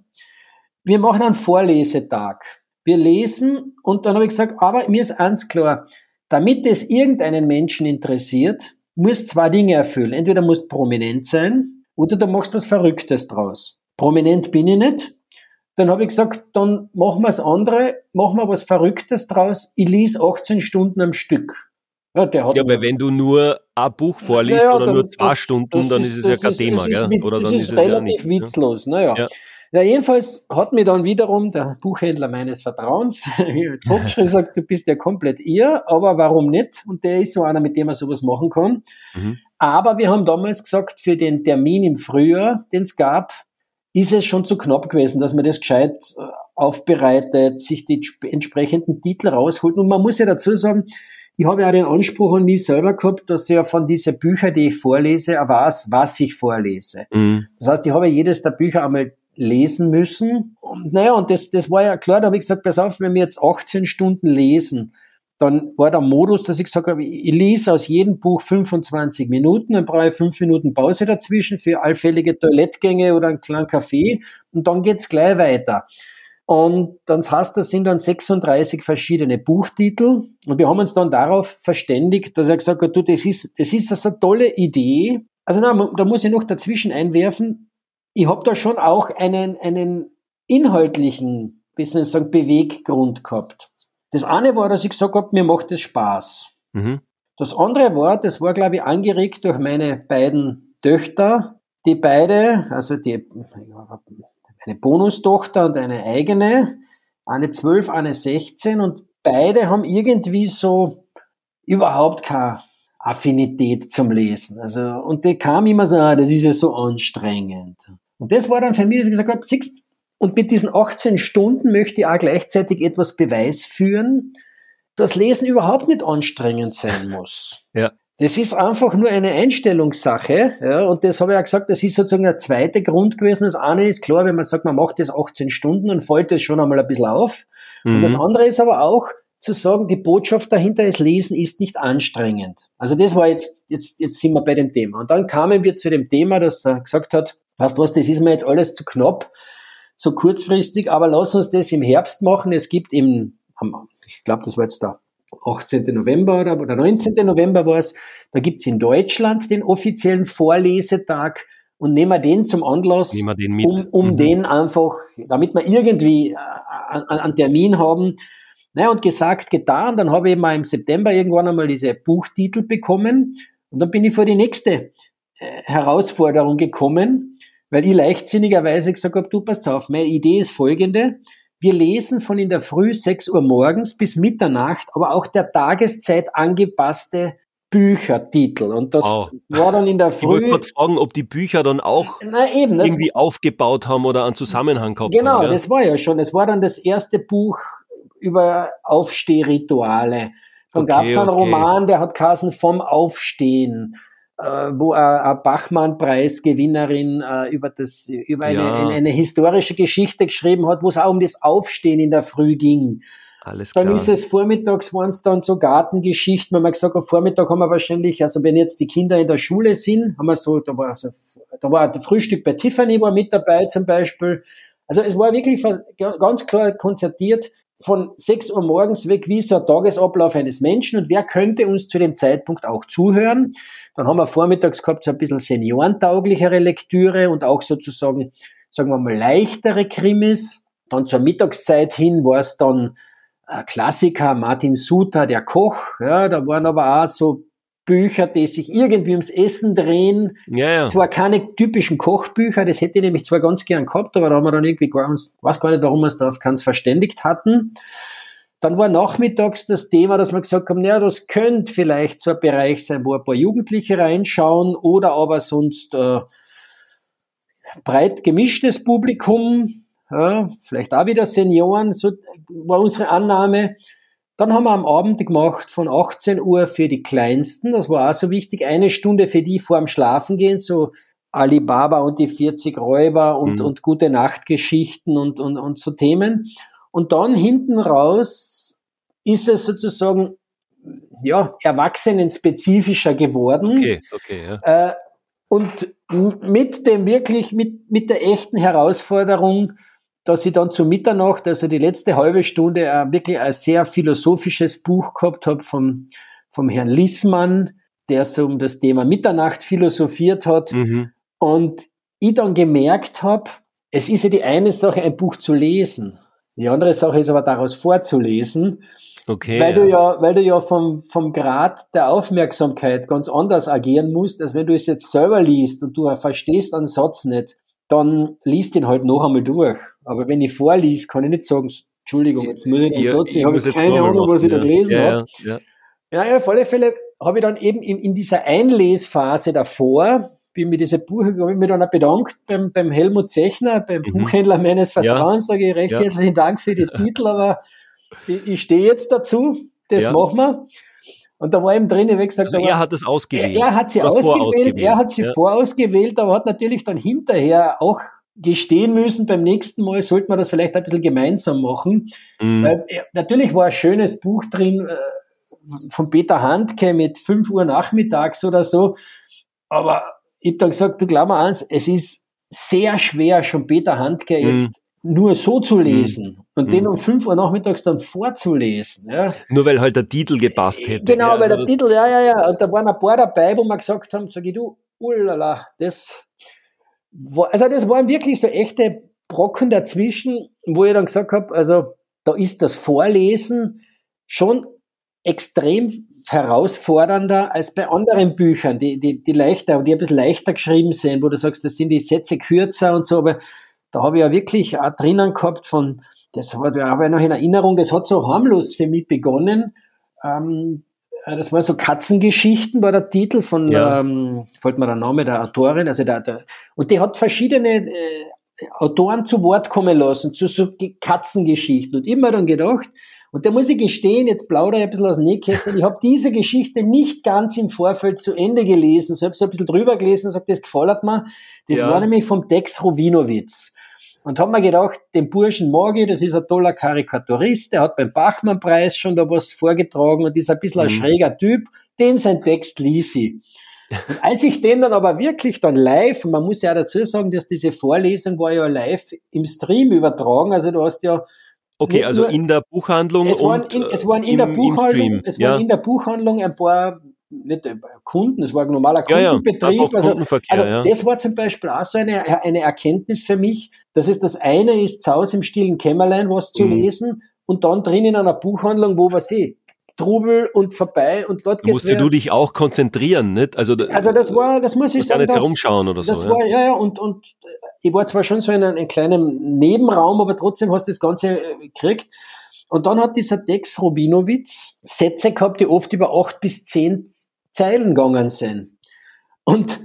wir machen einen Vorlesetag. Wir lesen und dann habe ich gesagt, aber mir ist eins klar, damit es irgendeinen Menschen interessiert, muss zwei Dinge erfüllen. Entweder musst prominent sein oder du machst was Verrücktes draus. Prominent bin ich nicht. Dann habe ich gesagt, dann machen wir das andere, machen wir was Verrücktes draus. Ich lese 18 Stunden am Stück. Ja, der hat ja weil wenn du nur ein Buch vorliest ja, oder nur zwei das, Stunden, das dann ist, ist es ja kein Thema, ist, gell? Oder dann ist, ist es relativ ja nicht, witzlos. Naja. Ja. Ja, jedenfalls hat mir dann wiederum der Buchhändler meines Vertrauens zurückgeschrieben gesagt, du bist ja komplett ihr, aber warum nicht? Und der ist so einer, mit dem man sowas machen kann. Mhm. Aber wir haben damals gesagt, für den Termin im Frühjahr, den es gab, ist es schon zu knapp gewesen, dass man das gescheit äh, aufbereitet, sich die entsprechenden Titel rausholt. Und man muss ja dazu sagen, ich habe ja den Anspruch an mich selber gehabt, dass ich ja von diesen Büchern, die ich vorlese, weiß, was ich vorlese. Mhm. Das heißt, ich habe jedes der Bücher einmal lesen müssen. Und naja, und das, das war ja klar, da habe ich gesagt, pass auf, wenn wir jetzt 18 Stunden lesen, dann war der Modus, dass ich gesagt habe, ich lese aus jedem Buch 25 Minuten, dann brauche ich fünf Minuten Pause dazwischen für allfällige Toilettgänge oder einen kleinen Kaffee und dann geht's gleich weiter. Und dann heißt, das sind dann 36 verschiedene Buchtitel. Und wir haben uns dann darauf verständigt, dass er gesagt hat, du, das ist, das ist eine tolle Idee. Also na, da muss ich noch dazwischen einwerfen, ich habe da schon auch einen, einen inhaltlichen, bis sagen, Beweggrund gehabt. Das eine war, dass ich gesagt habe, mir macht es Spaß. Mhm. Das andere war, das war, glaube ich, angeregt durch meine beiden Töchter, die beide, also die, eine Bonustochter und eine eigene, eine 12, eine 16 und beide haben irgendwie so überhaupt keine Affinität zum Lesen. Also, und die kam immer so, ah, das ist ja so anstrengend. Und das war dann für mich, dass ich gesagt habe, siehst, und mit diesen 18 Stunden möchte ich auch gleichzeitig etwas Beweis führen, dass Lesen überhaupt nicht anstrengend sein muss. Ja. Das ist einfach nur eine Einstellungssache. Ja, und das habe ich ja gesagt, das ist sozusagen der zweite Grund gewesen. Das eine ist klar, wenn man sagt, man macht das 18 Stunden, dann fällt das schon einmal ein bisschen auf. Mhm. Und das mhm. andere ist aber auch zu sagen, die Botschaft dahinter ist, Lesen ist nicht anstrengend. Also das war jetzt, jetzt, jetzt sind wir bei dem Thema. Und dann kamen wir zu dem Thema, dass er gesagt hat, Weißt du was, das ist mir jetzt alles zu knapp, so kurzfristig, aber lass uns das im Herbst machen. Es gibt im, ich glaube, das war jetzt der 18. November oder, oder 19. November war es, da gibt's in Deutschland den offiziellen Vorlesetag und nehmen wir den zum Anlass, den um, um mhm. den einfach, damit wir irgendwie äh, einen Termin haben. Naja, und gesagt, getan, dann habe ich mal im September irgendwann einmal diese Buchtitel bekommen und dann bin ich vor die nächste äh, Herausforderung gekommen, weil ich leichtsinnigerweise gesagt habe, du passt auf, meine Idee ist folgende. Wir lesen von in der Früh 6 Uhr morgens bis Mitternacht, aber auch der Tageszeit angepasste Büchertitel. Und das oh. war dann in der Früh. Ich wollte fragen, ob die Bücher dann auch Na eben, irgendwie aufgebaut haben oder einen Zusammenhang gehabt genau, haben. Genau, das war ja schon. Es war dann das erste Buch über Aufstehrituale. Dann okay, gab es einen okay. Roman, der hat Kassen vom Aufstehen wo eine Bachmann-Preisgewinnerin äh, über das über eine, ja. eine, eine, historische Geschichte geschrieben hat, wo es auch um das Aufstehen in der Früh ging. Alles klar. Dann ist es vormittags waren es dann so Gartengeschichten, wenn man gesagt am Vormittag haben wir wahrscheinlich, also wenn jetzt die Kinder in der Schule sind, haben wir so, da war also, da war das Frühstück bei Tiffany war mit dabei zum Beispiel. Also es war wirklich ganz klar konzertiert, von 6 Uhr morgens weg, wie ist der Tagesablauf eines Menschen und wer könnte uns zu dem Zeitpunkt auch zuhören. Dann haben wir vormittags gehabt so ein bisschen seniorentauglichere Lektüre und auch sozusagen, sagen wir mal, leichtere Krimis. Dann zur Mittagszeit hin war es dann äh, Klassiker, Martin Suter, der Koch. Ja, da waren aber auch so Bücher, die sich irgendwie ums Essen drehen. Ja, ja. Zwar keine typischen Kochbücher, das hätte ich nämlich zwar ganz gern gehabt, aber da haben wir dann irgendwie gar uns, weiß gar nicht, warum wir es da auf keins verständigt hatten. Dann war nachmittags das Thema, dass wir gesagt haben, naja, das könnte vielleicht so ein Bereich sein, wo ein paar Jugendliche reinschauen oder aber sonst äh, breit gemischtes Publikum, ja, vielleicht auch wieder Senioren, so war unsere Annahme. Dann haben wir am Abend gemacht von 18 Uhr für die Kleinsten, das war auch so wichtig, eine Stunde für die vor dem Schlafengehen, so Alibaba und die 40 Räuber und, mhm. und gute Nachtgeschichten und, und, und so Themen. Und dann hinten raus ist es sozusagen ja, erwachsenenspezifischer geworden. Okay, okay, ja. Äh, und mit dem wirklich, mit, mit der echten Herausforderung, dass ich dann zu Mitternacht, also die letzte halbe Stunde, äh, wirklich ein sehr philosophisches Buch gehabt habe vom, vom Herrn Lissmann, der so um das Thema Mitternacht philosophiert hat. Mhm. Und ich dann gemerkt habe, es ist ja die eine Sache, ein Buch zu lesen. Die andere Sache ist aber daraus vorzulesen. Okay. Weil ja. du ja, weil du ja vom, vom Grad der Aufmerksamkeit ganz anders agieren musst, als wenn du es jetzt selber liest und du verstehst einen Satz nicht, dann liest ihn halt noch einmal durch. Aber wenn ich vorlies, kann ich nicht sagen, Entschuldigung, jetzt muss ich den ja, Satz, ich, ich habe keine Ahnung, was ich da gelesen ja, habe. Ja, ja. ja, auf alle Fälle habe ich dann eben in, in dieser Einlesphase davor, bin mir diese Buch, habe ich mich dann auch bedankt beim, beim Helmut Zechner, beim mhm. Buchhändler meines Vertrauens, sage ich recht herzlichen Dank für die Titel, aber ich, ich stehe jetzt dazu, das machen wir. Und da war eben drin, ich gesagt, also er hat es ausgewählt. Er, er hat sie ausgewählt, er hat sie ja. vorausgewählt, aber hat natürlich dann hinterher auch gestehen müssen, beim nächsten Mal sollte man das vielleicht ein bisschen gemeinsam machen. Mhm. Weil, natürlich war ein schönes Buch drin äh, von Peter Handke mit 5 Uhr nachmittags oder so, aber ich habe dann gesagt, du glaub mal eins, es ist sehr schwer, schon Peter Handke mhm. jetzt nur so zu lesen. Mhm und den mhm. um 5 Uhr nachmittags dann vorzulesen. Ja. Nur weil halt der Titel gepasst hätte. Genau, ja, weil der Titel, ja, ja, ja. Und da waren ein paar dabei, wo wir gesagt haben, sag ich, du, ulala, das also das waren wirklich so echte Brocken dazwischen, wo ich dann gesagt habe, also da ist das Vorlesen schon extrem herausfordernder als bei anderen Büchern, die, die, die leichter die ein bisschen leichter geschrieben sind, wo du sagst, das sind die Sätze kürzer und so, aber da habe ich ja wirklich auch drinnen gehabt von das habe ich noch in Erinnerung, das hat so harmlos für mich begonnen. Ähm, äh, das war so Katzengeschichten, war der Titel von, ja. ähm, fällt mir der Name der Autorin, also der, der und die hat verschiedene äh, Autoren zu Wort kommen lassen, zu so Katzengeschichten. Und immer dann gedacht, und da muss ich gestehen, jetzt plaudere ich ein bisschen aus dem Nähkästchen, ich habe diese Geschichte nicht ganz im Vorfeld zu Ende gelesen, so habe so ein bisschen drüber gelesen und gesagt, das gefällt mir. Das ja. war nämlich vom Tex Rubinowitz. Und haben mir gedacht, den Burschen mag ich, das ist ein toller Karikaturist, der hat beim Bachmann-Preis schon da was vorgetragen und ist ein bisschen ein mhm. schräger Typ, den sein Text ließ ich. Und als ich den dann aber wirklich dann live, und man muss ja auch dazu sagen, dass diese Vorlesung war ja live im Stream übertragen, also du hast ja Okay, also nur, in der Buchhandlung es waren in, es waren in im, der Buchhandlung, es ja. waren in der Buchhandlung ein paar nicht äh, Kunden, es war ein normaler Kundenbetrieb. Ja, ja. Also, also ja. das war zum Beispiel auch so eine, eine Erkenntnis für mich, dass es das eine ist, zu Hause im stillen Kämmerlein was zu mhm. lesen und dann drin in einer Buchhandlung, wo was eh Trubel und vorbei und dort geht Musst du dich auch konzentrieren, nicht? Also, also das war, das muss ich sagen. nicht das, herumschauen oder so. Das war, ja, ja, und, und ich war zwar schon so in einem, einem kleinen Nebenraum, aber trotzdem hast du das Ganze äh, gekriegt. Und dann hat dieser Dex Robinowitz Sätze gehabt, die oft über acht bis zehn Zeilen gegangen sind. Und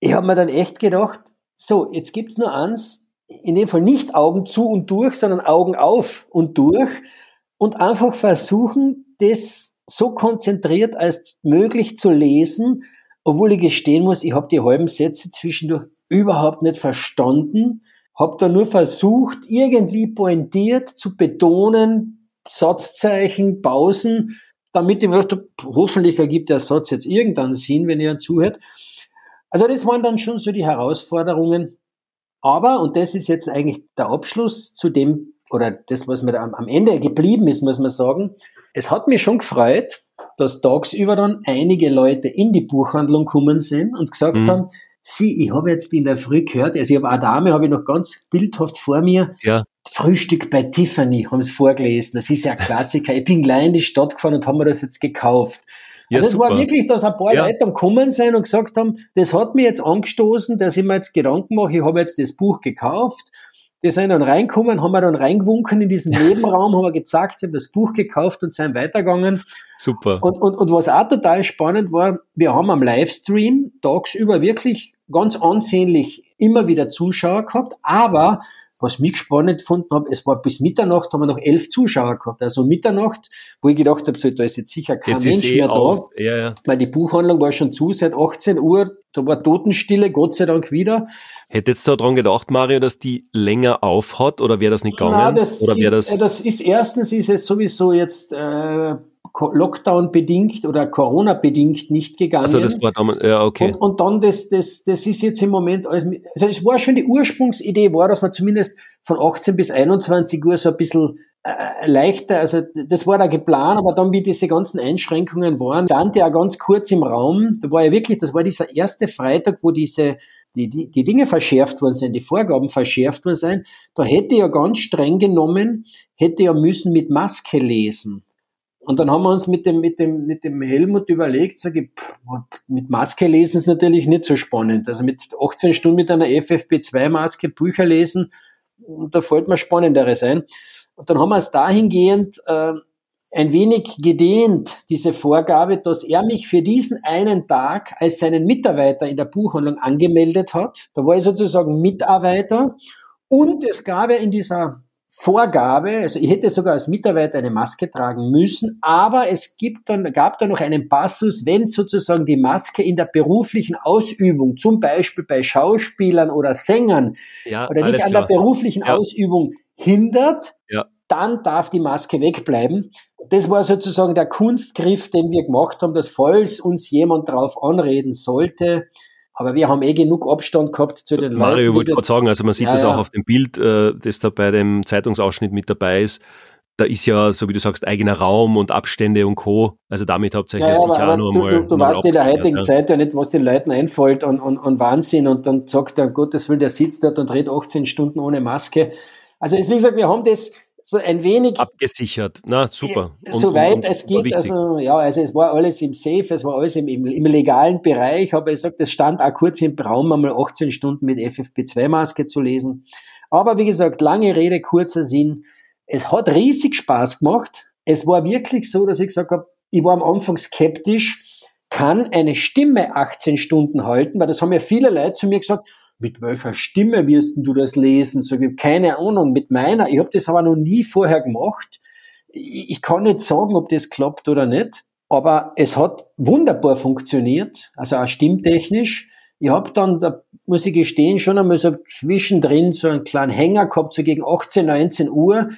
ich habe mir dann echt gedacht, so, jetzt gibt's nur eins, in dem Fall nicht Augen zu und durch, sondern Augen auf und durch und einfach versuchen, das so konzentriert als möglich zu lesen, obwohl ich gestehen muss, ich habe die halben Sätze zwischendurch überhaupt nicht verstanden, habe da nur versucht, irgendwie pointiert zu betonen, Satzzeichen, Pausen, damit ich mir dachte, hoffentlich ergibt der Satz jetzt irgendeinen Sinn, wenn ihr zuhört. Also das waren dann schon so die Herausforderungen. Aber, und das ist jetzt eigentlich der Abschluss zu dem, oder das, was mir am, Ende geblieben ist, muss man sagen, es hat mich schon gefreut, dass tagsüber dann einige Leute in die Buchhandlung gekommen sind und gesagt mhm. haben, sie, ich habe jetzt in der Früh gehört, also ich habe eine Dame, habe ich noch ganz bildhaft vor mir, ja Frühstück bei Tiffany, haben es vorgelesen. Das ist ja ein Klassiker. Ich bin gleich in die Stadt gefahren und haben mir das jetzt gekauft. Ja, also es war wirklich, dass ein paar ja. Leute am Kommen sein und gesagt haben, das hat mir jetzt angestoßen, dass ich mir jetzt Gedanken mache, ich habe jetzt das Buch gekauft. Die sind dann reinkommen, haben wir dann reingewunken in diesen Nebenraum, haben wir gezeigt, sie haben das Buch gekauft und sind weitergegangen. Super. Und, und, und was auch total spannend war, wir haben am Livestream tagsüber wirklich ganz ansehnlich immer wieder Zuschauer gehabt, aber was mich spannend gefunden habe, es war bis Mitternacht, haben wir noch elf Zuschauer gehabt. Also Mitternacht, wo ich gedacht habe, so, da ist jetzt sicher kein jetzt Mensch eh mehr aus. da. Ja, ja. Weil die Buchhandlung war schon zu seit 18 Uhr, da war Totenstille, Gott sei Dank wieder. Hättest du daran gedacht, Mario, dass die länger aufhat oder wäre das nicht gegangen? Nein, das, oder ist, das, das ist erstens ist es sowieso jetzt äh, Lockdown bedingt oder Corona bedingt nicht gegangen. Also das war damals, ja, okay. Und, und dann das, das, das ist jetzt im Moment alles, also es war schon die Ursprungsidee war, dass man zumindest von 18 bis 21 Uhr so ein bisschen äh, leichter, also das war da geplant, aber dann wie diese ganzen Einschränkungen waren, stand ja ganz kurz im Raum, da war ja wirklich, das war dieser erste Freitag, wo diese die, die, die Dinge verschärft worden sind, die Vorgaben verschärft worden sind, da hätte ja ganz streng genommen, hätte ja müssen mit Maske lesen. Und dann haben wir uns mit dem, mit dem, mit dem Helmut überlegt, sage ich, mit Maske lesen ist natürlich nicht so spannend. Also mit 18 Stunden mit einer FFP2-Maske Bücher lesen, da fällt mir spannenderes ein. Und dann haben wir es dahingehend äh, ein wenig gedehnt, diese Vorgabe, dass er mich für diesen einen Tag als seinen Mitarbeiter in der Buchhandlung angemeldet hat. Da war ich sozusagen Mitarbeiter. Und es gab ja in dieser Vorgabe, also ich hätte sogar als Mitarbeiter eine Maske tragen müssen, aber es gibt dann, gab da noch einen Passus, wenn sozusagen die Maske in der beruflichen Ausübung, zum Beispiel bei Schauspielern oder Sängern ja, oder nicht an klar. der beruflichen ja. Ausübung hindert, ja. dann darf die Maske wegbleiben. Das war sozusagen der Kunstgriff, den wir gemacht haben, dass falls uns jemand darauf anreden sollte, aber wir haben eh genug Abstand gehabt zu den Mario Leuten. Mario wollte gerade sagen, also man sieht ja, das auch auf dem Bild, äh, das da bei dem Zeitungsausschnitt mit dabei ist. Da ist ja, so wie du sagst, eigener Raum und Abstände und Co. Also damit hauptsächlich ja, ja, sicher auch nur mal. Du, du weißt in der heutigen. Zeit ja nicht, was den Leuten einfällt und, und, und Wahnsinn und dann sagt er, Gottes Willen, der sitzt dort und redet 18 Stunden ohne Maske. Also wie gesagt, wir haben das so ein wenig abgesichert. Na, super. Und, soweit es geht, also ja, also es war alles im Safe, es war alles im, im, im legalen Bereich, aber ich sag, das stand auch kurz im Raum, einmal 18 Stunden mit FFP2-Maske zu lesen. Aber wie gesagt, lange Rede, kurzer Sinn. Es hat riesig Spaß gemacht. Es war wirklich so, dass ich gesagt habe, ich war am Anfang skeptisch, kann eine Stimme 18 Stunden halten, weil das haben ja viele Leute zu mir gesagt, mit welcher Stimme wirst du das lesen? So, ich keine Ahnung, mit meiner. Ich habe das aber noch nie vorher gemacht. Ich, ich kann nicht sagen, ob das klappt oder nicht, aber es hat wunderbar funktioniert, also auch stimmtechnisch. Ich habe dann, da muss ich gestehen, schon einmal so zwischendrin so einen kleinen Hänger gehabt, so gegen 18, 19 Uhr,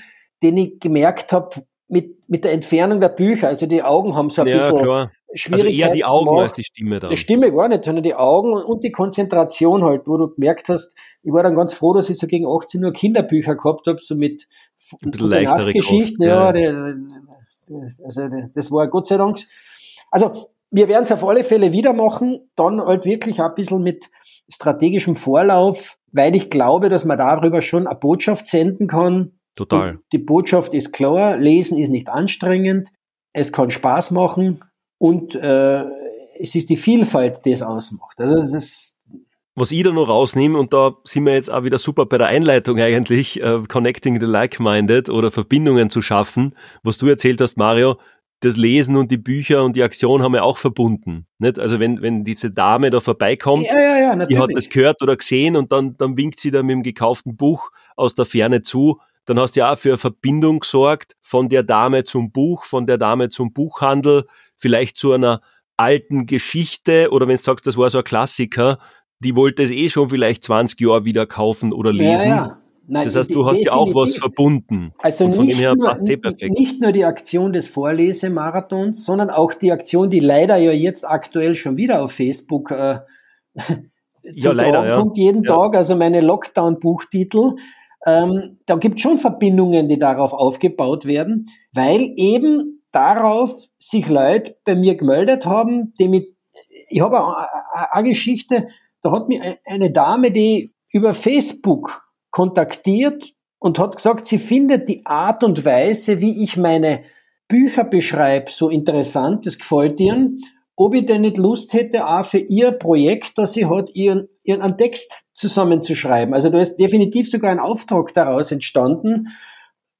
den ich gemerkt habe, mit, mit der Entfernung der Bücher, also die Augen haben so ein ja, bisschen klar. Also eher die Augen gemacht. als die Stimme dann. Die Stimme gar nicht, sondern die Augen und die Konzentration halt, wo du gemerkt hast, ich war dann ganz froh, dass ich so gegen 18 Uhr Kinderbücher gehabt habe, so mit ein bisschen leichtere Geschichten. Ja, ja. also das war Gott sei Dank. Also wir werden es auf alle Fälle wieder machen, dann halt wirklich ein bisschen mit strategischem Vorlauf, weil ich glaube, dass man darüber schon eine Botschaft senden kann. Total. Und die Botschaft ist klar, lesen ist nicht anstrengend, es kann Spaß machen, und äh, es ist die Vielfalt, die es ausmacht. Also das ist was ich da noch rausnehme, und da sind wir jetzt auch wieder super bei der Einleitung eigentlich, uh, Connecting the Like-Minded oder Verbindungen zu schaffen, was du erzählt hast, Mario, das Lesen und die Bücher und die Aktion haben wir auch verbunden. Nicht? Also wenn, wenn diese Dame da vorbeikommt, ja, ja, ja, die hat das gehört oder gesehen und dann, dann winkt sie da mit dem gekauften Buch aus der Ferne zu, dann hast du ja auch für eine Verbindung gesorgt von der Dame zum Buch, von der Dame zum Buchhandel, vielleicht zu einer alten Geschichte oder wenn du sagst, das war so ein Klassiker, die wollte es eh schon vielleicht 20 Jahre wieder kaufen oder lesen. Ja, ja. Nein, das heißt, du hast ja auch was verbunden. Also nicht, nur, eh nicht nur die Aktion des Vorlesemarathons, sondern auch die Aktion, die leider ja jetzt aktuell schon wieder auf Facebook äh, ja, leider, ja. kommt jeden ja. Tag, also meine Lockdown-Buchtitel. Ähm, da gibt schon Verbindungen, die darauf aufgebaut werden, weil eben darauf sich Leute bei mir gemeldet haben, die mit, ich habe eine Geschichte, da hat mich eine Dame, die über Facebook kontaktiert, und hat gesagt, sie findet die Art und Weise, wie ich meine Bücher beschreibe, so interessant, das gefällt ihr, ob ich denn nicht Lust hätte, auch für ihr Projekt, das sie hat, ihren, ihren Text zusammenzuschreiben. Also da ist definitiv sogar ein Auftrag daraus entstanden.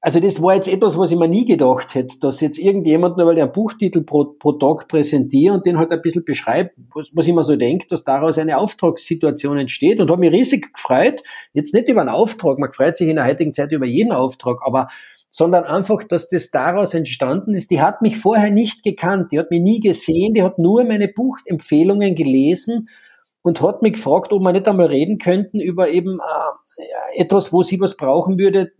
Also das war jetzt etwas, was ich mir nie gedacht hätte, dass jetzt irgendjemand, nur weil er einen Buchtitel pro, pro Tag präsentiert und den halt ein bisschen beschreibt, was, was ich mir so denke, dass daraus eine Auftragssituation entsteht und habe mich riesig gefreut, jetzt nicht über einen Auftrag, man freut sich in der heutigen Zeit über jeden Auftrag, aber sondern einfach, dass das daraus entstanden ist. Die hat mich vorher nicht gekannt, die hat mich nie gesehen, die hat nur meine Buchempfehlungen gelesen und hat mich gefragt, ob wir nicht einmal reden könnten über eben äh, etwas, wo sie was brauchen würde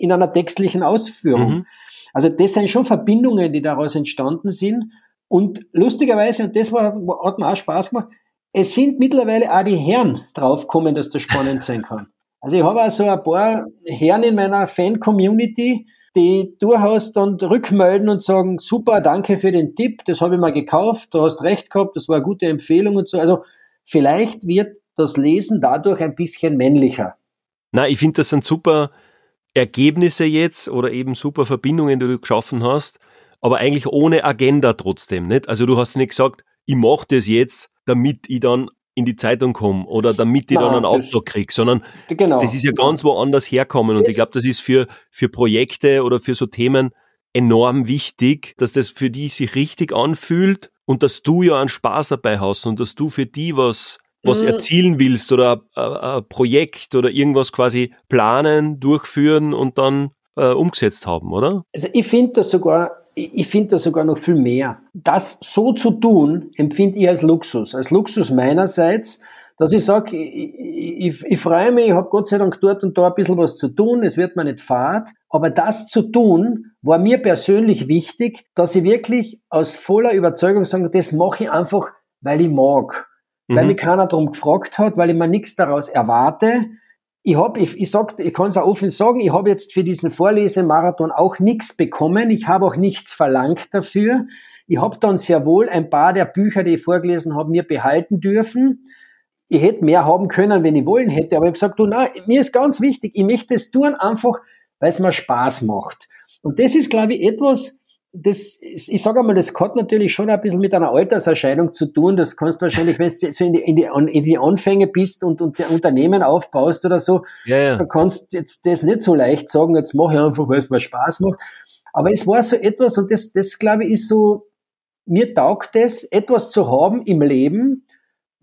in einer textlichen Ausführung. Mhm. Also das sind schon Verbindungen, die daraus entstanden sind. Und lustigerweise, und das war, hat mir auch Spaß gemacht, es sind mittlerweile auch die Herren draufgekommen, dass das spannend sein kann. Also ich habe auch so ein paar Herren in meiner Fan-Community, die durchaus dann rückmelden und sagen, super, danke für den Tipp, das habe ich mal gekauft, du hast recht gehabt, das war eine gute Empfehlung und so. Also vielleicht wird das Lesen dadurch ein bisschen männlicher. Na, ich finde, das sind super Ergebnisse jetzt oder eben super Verbindungen, die du geschaffen hast, aber eigentlich ohne Agenda trotzdem, nicht? Also du hast nicht gesagt, ich mache das jetzt, damit ich dann in die Zeitung komme oder damit ich Nein, dann einen Auftrag kriege, sondern genau, das ist ja ganz woanders herkommen. Und ich glaube, das ist für, für Projekte oder für so Themen enorm wichtig, dass das für die sich richtig anfühlt und dass du ja einen Spaß dabei hast und dass du für die was was mhm. erzielen willst oder ein, ein Projekt oder irgendwas quasi planen, durchführen und dann äh, umgesetzt haben, oder? Also ich finde das sogar, ich finde das sogar noch viel mehr. Das so zu tun, empfinde ich als Luxus. Als Luxus meinerseits, dass ich sage, ich, ich, ich freue mich, ich habe Gott sei Dank dort und da ein bisschen was zu tun, es wird mir nicht fad, aber das zu tun, war mir persönlich wichtig, dass ich wirklich aus voller Überzeugung sage, das mache ich einfach, weil ich mag. Mhm. Weil mich keiner darum gefragt hat, weil ich mir nichts daraus erwarte, ich habe, ich, ich sag, ich kann es auch offen sagen, ich habe jetzt für diesen Vorlesemarathon auch nichts bekommen. Ich habe auch nichts verlangt dafür. Ich habe dann sehr wohl ein paar der Bücher, die ich vorgelesen habe, mir behalten dürfen. Ich hätte mehr haben können, wenn ich wollen hätte, aber ich habe gesagt, du, na, mir ist ganz wichtig, ich möchte es tun einfach, weil es mir Spaß macht. Und das ist, glaube ich, etwas, das, ich sage einmal, das hat natürlich schon ein bisschen mit einer Alterserscheinung zu tun. Das kannst du wahrscheinlich, wenn du so in die, in die, in die Anfänge bist und, und der Unternehmen aufbaust oder so, ja, ja. da kannst du jetzt das nicht so leicht sagen, jetzt mache ich einfach, weil es mir Spaß macht. Aber es war so etwas, und das, das glaube ich, ist so, mir taugt es, etwas zu haben im Leben,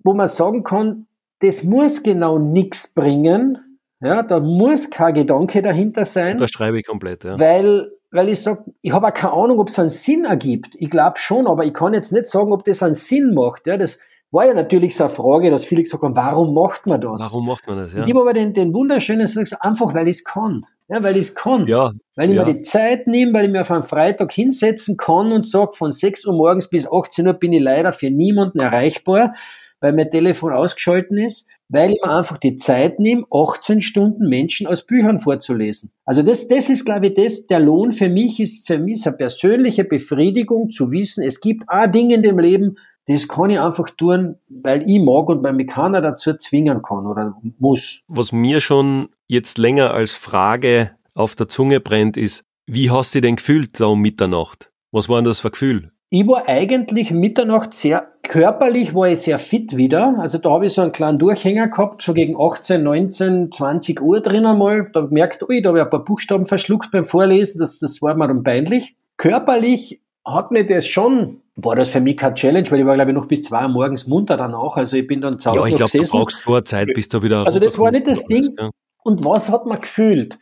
wo man sagen kann, das muss genau nichts bringen, ja, da muss kein Gedanke dahinter sein. Da schreibe ich komplett, ja. Weil weil ich sage, ich habe auch keine Ahnung, ob es einen Sinn ergibt. Ich glaube schon, aber ich kann jetzt nicht sagen, ob das einen Sinn macht. Ja, das war ja natürlich so eine Frage, dass viele gesagt haben, warum macht man das? Warum macht man das? Ja. Und ich habe aber den, den wunderschönen Satz, einfach weil ich es kann. Ja, weil ich es kann. Ja, weil ich ja. mir die Zeit nehme, weil ich mir auf einen Freitag hinsetzen kann und sage, von 6 Uhr morgens bis 18 Uhr bin ich leider für niemanden erreichbar, weil mein Telefon ausgeschalten ist weil ich mir einfach die Zeit nehme, 18 Stunden Menschen aus Büchern vorzulesen. Also das, das ist, glaube ich, das, der Lohn für mich ist für mich eine persönliche Befriedigung zu wissen, es gibt auch Dinge in dem Leben, das kann ich einfach tun, weil ich mag und weil mich keiner dazu zwingen kann oder muss. Was mir schon jetzt länger als Frage auf der Zunge brennt, ist, wie hast du denn gefühlt da um Mitternacht? Was war denn das für ein Gefühl? Ich war eigentlich Mitternacht sehr, körperlich war ich sehr fit wieder. Also da habe ich so einen kleinen Durchhänger gehabt, so gegen 18, 19, 20 Uhr drin einmal. Da gemerkt, ui, da habe ich ein paar Buchstaben verschluckt beim Vorlesen, das, das war mir dann peinlich. Körperlich hat mir das schon, war das für mich keine Challenge, weil ich war, glaube ich, noch bis zwei Uhr morgens munter danach. Also ich bin dann zu Hause ja, ich glaube, du brauchst vor Zeit, bis du wieder Also das war nicht das Ding. Ja. Und was hat man gefühlt?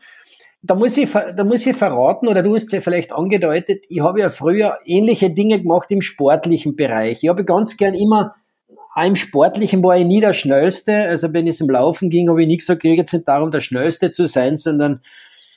Da muss ich, da muss ich verraten, oder du hast es ja vielleicht angedeutet, ich habe ja früher ähnliche Dinge gemacht im sportlichen Bereich. Ich habe ganz gern immer, auch im Sportlichen war ich nie der Schnellste. Also wenn es im Laufen ging, habe ich nie gesagt, geht jetzt nicht darum, der Schnellste zu sein, sondern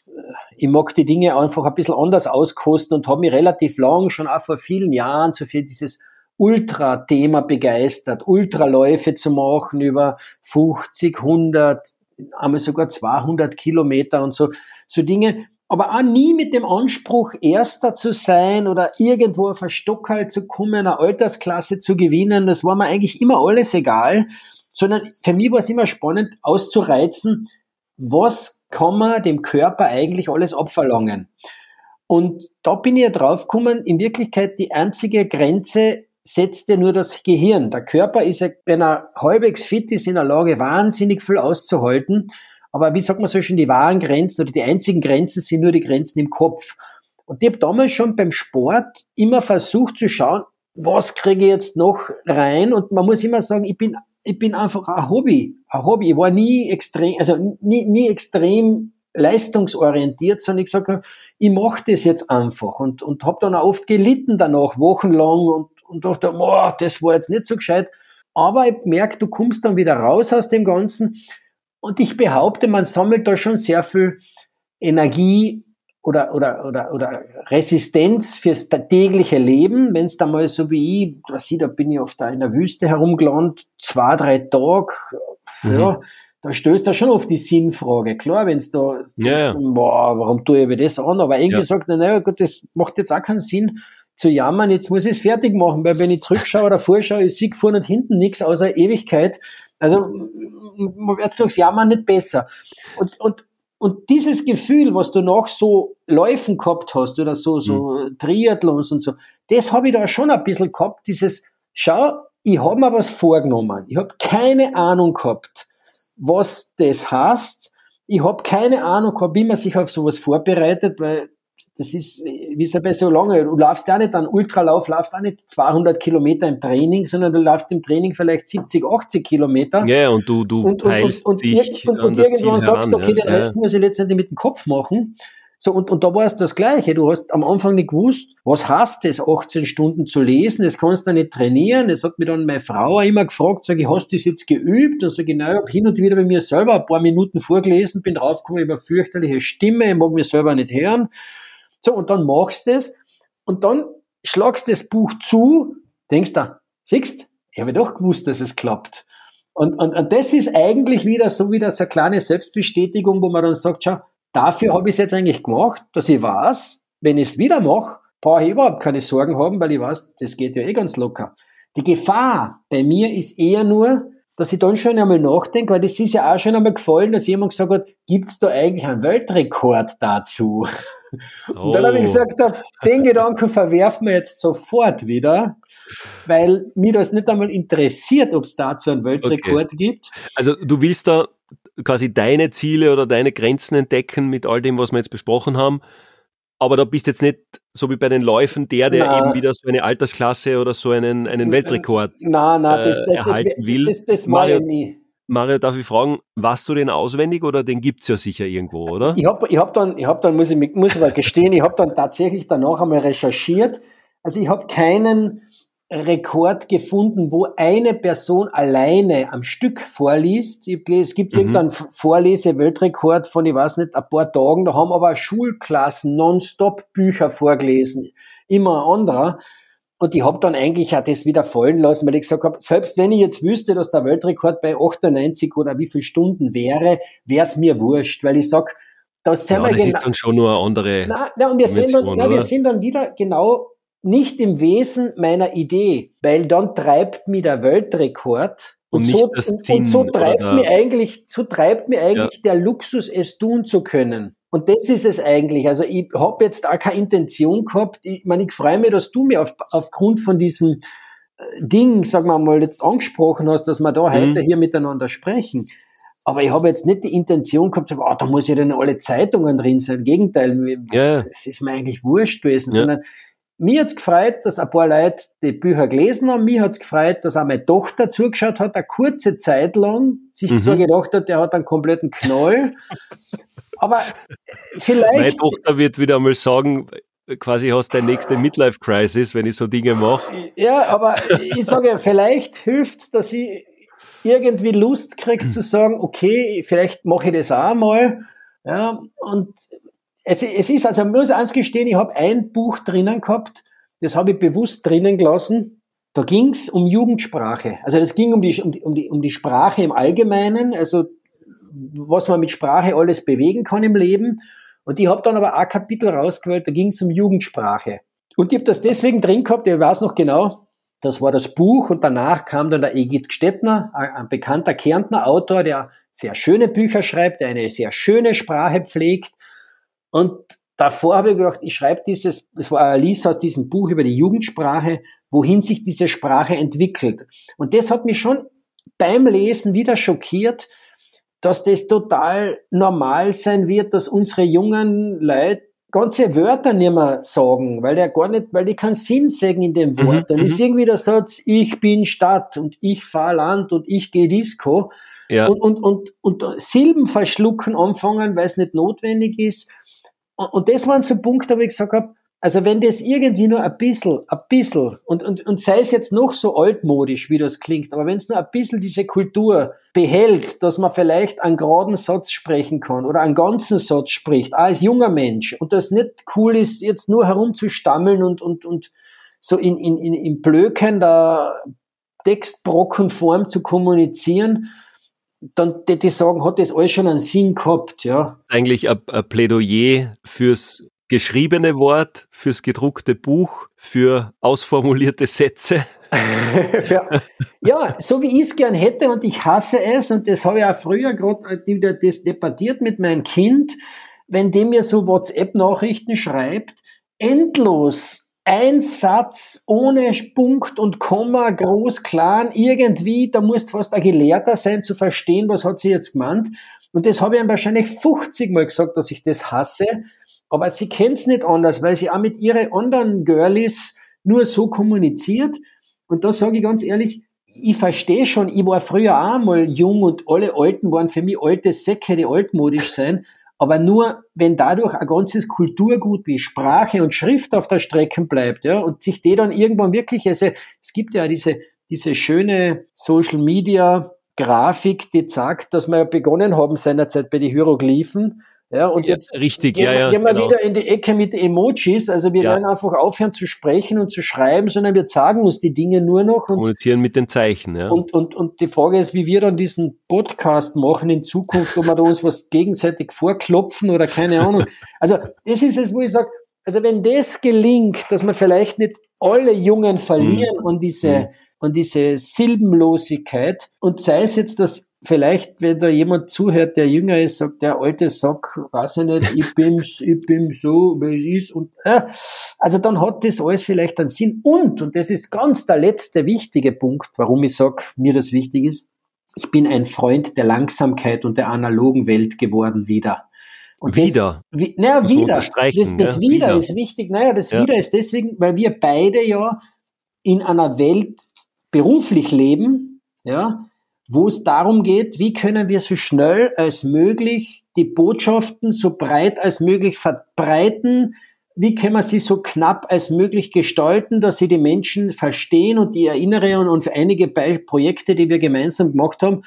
äh, ich mag die Dinge einfach ein bisschen anders auskosten und habe mich relativ lang, schon auch vor vielen Jahren, so für dieses Ultra-Thema begeistert, Ultraläufe zu machen über 50, 100, einmal sogar 200 Kilometer und so, so Dinge, aber auch nie mit dem Anspruch, Erster zu sein oder irgendwo auf ein Stockhalt zu kommen, eine Altersklasse zu gewinnen. Das war mir eigentlich immer alles egal, sondern für mich war es immer spannend auszureizen, was kann man dem Körper eigentlich alles abverlangen? Und da bin ich ja draufgekommen, in Wirklichkeit die einzige Grenze setzt ja nur das Gehirn. Der Körper ist ja, wenn er halbwegs fit ist, in der Lage, wahnsinnig viel auszuhalten. Aber wie sagt man so schon, die wahren Grenzen oder die einzigen Grenzen sind nur die Grenzen im Kopf. Und ich habe damals schon beim Sport immer versucht zu schauen, was kriege ich jetzt noch rein? Und man muss immer sagen, ich bin, ich bin einfach ein Hobby, ein Hobby. Ich war nie extrem, also nie, nie extrem leistungsorientiert, sondern ich gesagt, ich mache das jetzt einfach und, und habe dann auch oft gelitten danach, wochenlang und, und dachte, boah, das war jetzt nicht so gescheit. Aber ich merke, du kommst dann wieder raus aus dem Ganzen und ich behaupte, man sammelt da schon sehr viel Energie oder, oder, oder, oder Resistenz fürs tägliche Leben, wenn es da mal so wie ich, was ich, da bin ich oft da in der Wüste herumgelandet, zwei, drei Tage, mhm. ja, da stößt er schon auf die Sinnfrage. Klar, wenn es da, ja, denkst, boah, warum tue ich mir das an? Aber irgendwie ja. sagt er, naja, gut, das macht jetzt auch keinen Sinn zu jammern, jetzt muss ich es fertig machen, weil wenn ich zurückschaue oder vorschaue, ich sehe vorne und hinten nichts außer Ewigkeit. Also, man wird durchs Jammern nicht besser. Und, und, und dieses Gefühl, was du noch so Läufen gehabt hast oder so, so mhm. Triathlons und so, das habe ich da schon ein bisschen gehabt, dieses, schau, ich habe mir was vorgenommen. Ich habe keine Ahnung gehabt, was das heißt. Ich habe keine Ahnung gehabt, wie man sich auf sowas vorbereitet, weil das ist, wie es ja bei so lange, du laufst ja nicht einen Ultralauf, laufst auch nicht 200 Kilometer im Training, sondern du laufst im Training vielleicht 70, 80 Kilometer. Ja, und du, du und, und, und, und, dich und, und, irgendwann sagst du, okay, ja. den Rest muss ich letztendlich mit dem Kopf machen. So, und, und da war es das Gleiche. Du hast am Anfang nicht gewusst, was heißt es, 18 Stunden zu lesen? Das kannst du nicht trainieren. Das hat mir dann meine Frau immer gefragt, sage ich, hast du das jetzt geübt? Und sage ich, naja, habe hin und wieder bei mir selber ein paar Minuten vorgelesen, bin draufgekommen, eine fürchterliche Stimme, ich mag mich selber nicht hören. So, und dann machst du es und dann schlagst das Buch zu, denkst da, siehst, ich habe doch gewusst, dass es klappt. Und, und, und das ist eigentlich wieder so wieder so eine kleine Selbstbestätigung, wo man dann sagt, schau, dafür habe ich es jetzt eigentlich gemacht, dass ich weiß, wenn ich es wieder mache, brauche ich überhaupt keine Sorgen haben, weil ich weiß, das geht ja eh ganz locker. Die Gefahr bei mir ist eher nur, dass ich dann schon einmal nachdenke, weil das ist ja auch schon einmal gefallen, dass jemand gesagt hat, gibt's da eigentlich einen Weltrekord dazu? Oh. Und dann habe ich oh. gesagt, den Gedanken verwerfen wir jetzt sofort wieder, weil mir das nicht einmal interessiert, ob es dazu einen Weltrekord okay. gibt. Also du willst da quasi deine Ziele oder deine Grenzen entdecken mit all dem, was wir jetzt besprochen haben aber da bist jetzt nicht so wie bei den Läufen der, der na, eben wieder so eine Altersklasse oder so einen, einen Weltrekord na, na, das, das, erhalten das, will. Das, das, Mario, nie. Mario, darf ich fragen, warst du den auswendig oder den gibt's ja sicher irgendwo, oder? Ich habe ich hab dann, ich hab dann, muss ich muss aber gestehen, ich habe dann tatsächlich danach einmal recherchiert. Also ich habe keinen Rekord gefunden, wo eine Person alleine am Stück vorliest. Es gibt mhm. irgendeinen Vorlese-Weltrekord von, ich weiß nicht, ein paar Tagen. Da haben aber Schulklassen nonstop Bücher vorgelesen. Immer ein anderer. Und ich habe dann eigentlich auch das wieder fallen lassen, weil ich gesagt habe, selbst wenn ich jetzt wüsste, dass der Weltrekord bei 98 oder wie viel Stunden wäre, wäre es mir wurscht, weil ich sag, da sind ja, das ist dann schon nur eine andere. Na, na, und wir sind, dann, na, wir sind dann wieder genau nicht im Wesen meiner Idee, weil dann treibt mich der Weltrekord und, und, so, und, und so, treibt mir eigentlich, so treibt mir eigentlich ja. der Luxus, es tun zu können. Und das ist es eigentlich. Also ich habe jetzt auch keine Intention gehabt. Ich meine, ich freue mich, dass du mir auf, aufgrund von diesem äh, Ding, sagen wir mal, jetzt angesprochen hast, dass wir da mhm. heute hier miteinander sprechen. Aber ich habe jetzt nicht die Intention gehabt, sagen, oh, da muss ja dann alle Zeitungen drin sein. Im Gegenteil, ja. das ist mir eigentlich wurscht gewesen, ja. sondern mir hat's gefreut, dass ein paar Leute die Bücher gelesen haben. Mir hat's gefreut, dass auch meine Tochter zugeschaut hat, eine kurze Zeit lang, sich mhm. so gedacht hat, der hat einen kompletten Knoll. Aber vielleicht. Meine Tochter wird wieder einmal sagen, quasi hast du deine nächste Midlife-Crisis, wenn ich so Dinge mache. Ja, aber ich sage, vielleicht hilft's, dass ich irgendwie Lust kriege zu sagen, okay, vielleicht mache ich das auch mal. Ja, und es, es ist, also, ich muss eins gestehen, ich habe ein Buch drinnen gehabt, das habe ich bewusst drinnen gelassen. Da ging es um Jugendsprache. Also es ging um die, um, die, um, die, um die Sprache im Allgemeinen, also was man mit Sprache alles bewegen kann im Leben. Und ich habe dann aber ein Kapitel rausgewählt, da ging es um Jugendsprache. Und ich habe das deswegen drin gehabt, ich weiß noch genau, Das war das Buch und danach kam dann der Egid Gstettner, ein bekannter Kärntner Autor, der sehr schöne Bücher schreibt, der eine sehr schöne Sprache pflegt. Und davor habe ich gedacht, ich schreibe dieses, es war Lies aus diesem Buch über die Jugendsprache, wohin sich diese Sprache entwickelt. Und das hat mich schon beim Lesen wieder schockiert, dass das total normal sein wird, dass unsere jungen Leute ganze Wörter nicht mehr sagen, weil der gar nicht, weil die keinen Sinn sagen in dem Wort. Mhm, Dann ist mhm. irgendwie der Satz, ich bin Stadt und ich fahr Land und ich gehe Disco. Ja. Und, und, und, und Silben verschlucken anfangen, weil es nicht notwendig ist. Und, und das waren so Punkte, wo ich gesagt habe, also wenn das irgendwie nur ein bisschen, ein bisschen, und, und, und sei es jetzt noch so altmodisch, wie das klingt, aber wenn es nur ein bisschen diese Kultur behält, dass man vielleicht einen geraden Satz sprechen kann oder einen ganzen Satz spricht, auch als junger Mensch, und das nicht cool ist, jetzt nur herumzustammeln und, und, und so in, in, in, in Blöken der Textbrockenform zu kommunizieren, dann die sagen, hat das alles schon einen Sinn gehabt, ja. Eigentlich ein, ein Plädoyer fürs geschriebene Wort, fürs gedruckte Buch, für ausformulierte Sätze. ja, so wie ich es gern hätte und ich hasse es und das habe ich auch früher gerade äh, das debattiert mit meinem Kind, wenn dem mir so WhatsApp-Nachrichten schreibt, endlos ein Satz ohne Punkt und Komma, groß, klein, irgendwie, da musst fast ein Gelehrter sein, zu verstehen, was hat sie jetzt gemeint. Und das habe ich ihm wahrscheinlich 50 Mal gesagt, dass ich das hasse. Aber sie kennt's nicht anders, weil sie auch mit ihren anderen Girlies nur so kommuniziert. Und da sage ich ganz ehrlich, ich verstehe schon, ich war früher auch mal jung und alle Alten waren für mich alte Säcke, die altmodisch sein. Aber nur, wenn dadurch ein ganzes Kulturgut wie Sprache und Schrift auf der Strecke bleibt, ja, und sich die dann irgendwann wirklich, also, es gibt ja diese, diese schöne Social Media Grafik, die sagt, dass wir begonnen haben seinerzeit bei den Hieroglyphen ja, und ja, jetzt richtig, gehen, ja, ja, gehen wir genau. wieder in die Ecke mit Emojis. Also wir ja. werden einfach aufhören zu sprechen und zu schreiben, sondern wir sagen uns die Dinge nur noch. Und, Kommunizieren mit den Zeichen, ja. Und, und, und die Frage ist, wie wir dann diesen Podcast machen in Zukunft, ob wir da uns was gegenseitig vorklopfen oder keine Ahnung. Also das ist es, wo ich sage, also wenn das gelingt, dass wir vielleicht nicht alle Jungen verlieren mhm. und diese, mhm. und diese Silbenlosigkeit und sei es jetzt, dass vielleicht, wenn da jemand zuhört, der jünger ist, sagt, der alte Sack, weiß ich nicht, ich bin, ich bin so, wie es ist. Und, äh, also dann hat das alles vielleicht einen Sinn. Und, und das ist ganz der letzte wichtige Punkt, warum ich sage, mir das wichtig ist, ich bin ein Freund der Langsamkeit und der analogen Welt geworden wieder. Und wieder? Das, wie, naja, wieder. Das, das ja? wieder, wieder, ist wichtig. Naja, das ja. wieder ist deswegen, weil wir beide ja in einer Welt beruflich leben, ja, wo es darum geht, wie können wir so schnell als möglich die Botschaften so breit als möglich verbreiten, wie können wir sie so knapp als möglich gestalten, dass sie die Menschen verstehen und die erinnere und für einige Projekte, die wir gemeinsam gemacht haben,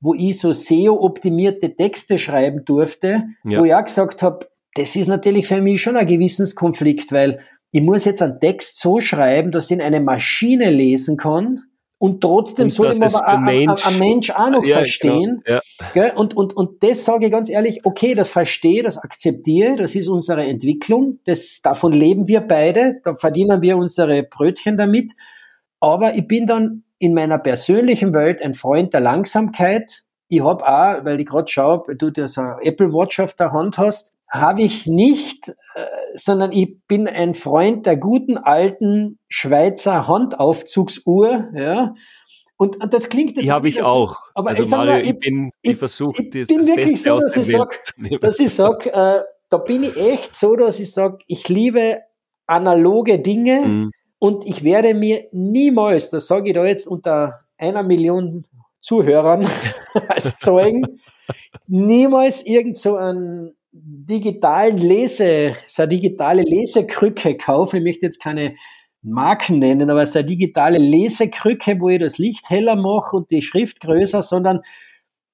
wo ich so SEO-optimierte Texte schreiben durfte, ja. wo ich auch gesagt habe, das ist natürlich für mich schon ein Gewissenskonflikt, weil ich muss jetzt einen Text so schreiben, dass ihn eine Maschine lesen kann, und trotzdem und soll ich aber ein Mensch, ein Mensch auch noch ja, verstehen. Genau, ja. Und, und, und das sage ich ganz ehrlich, okay, das verstehe, das akzeptiere, das ist unsere Entwicklung, das, davon leben wir beide, da verdienen wir unsere Brötchen damit. Aber ich bin dann in meiner persönlichen Welt ein Freund der Langsamkeit. Ich habe auch, weil ich gerade schaue, du das Apple Watch auf der Hand hast, habe ich nicht, äh, sondern ich bin ein Freund der guten alten Schweizer Handaufzugsuhr, ja. Und, und das klingt jetzt. Die habe ich auch. Aber also ich, Mario, mal, ich, ich bin, ich, versuche, ich das, bin das wirklich Beste so, dass ich sage, dass ich sag, äh, da bin ich echt so, dass ich sage, ich liebe analoge Dinge mhm. und ich werde mir niemals, das sage ich da jetzt unter einer Million Zuhörern als Zeugen, niemals irgend so ein digitalen Lese, so eine digitale Lesekrücke kaufe. Ich möchte jetzt keine Marken nennen, aber so eine digitale Lesekrücke, wo ich das Licht heller mache und die Schrift größer, sondern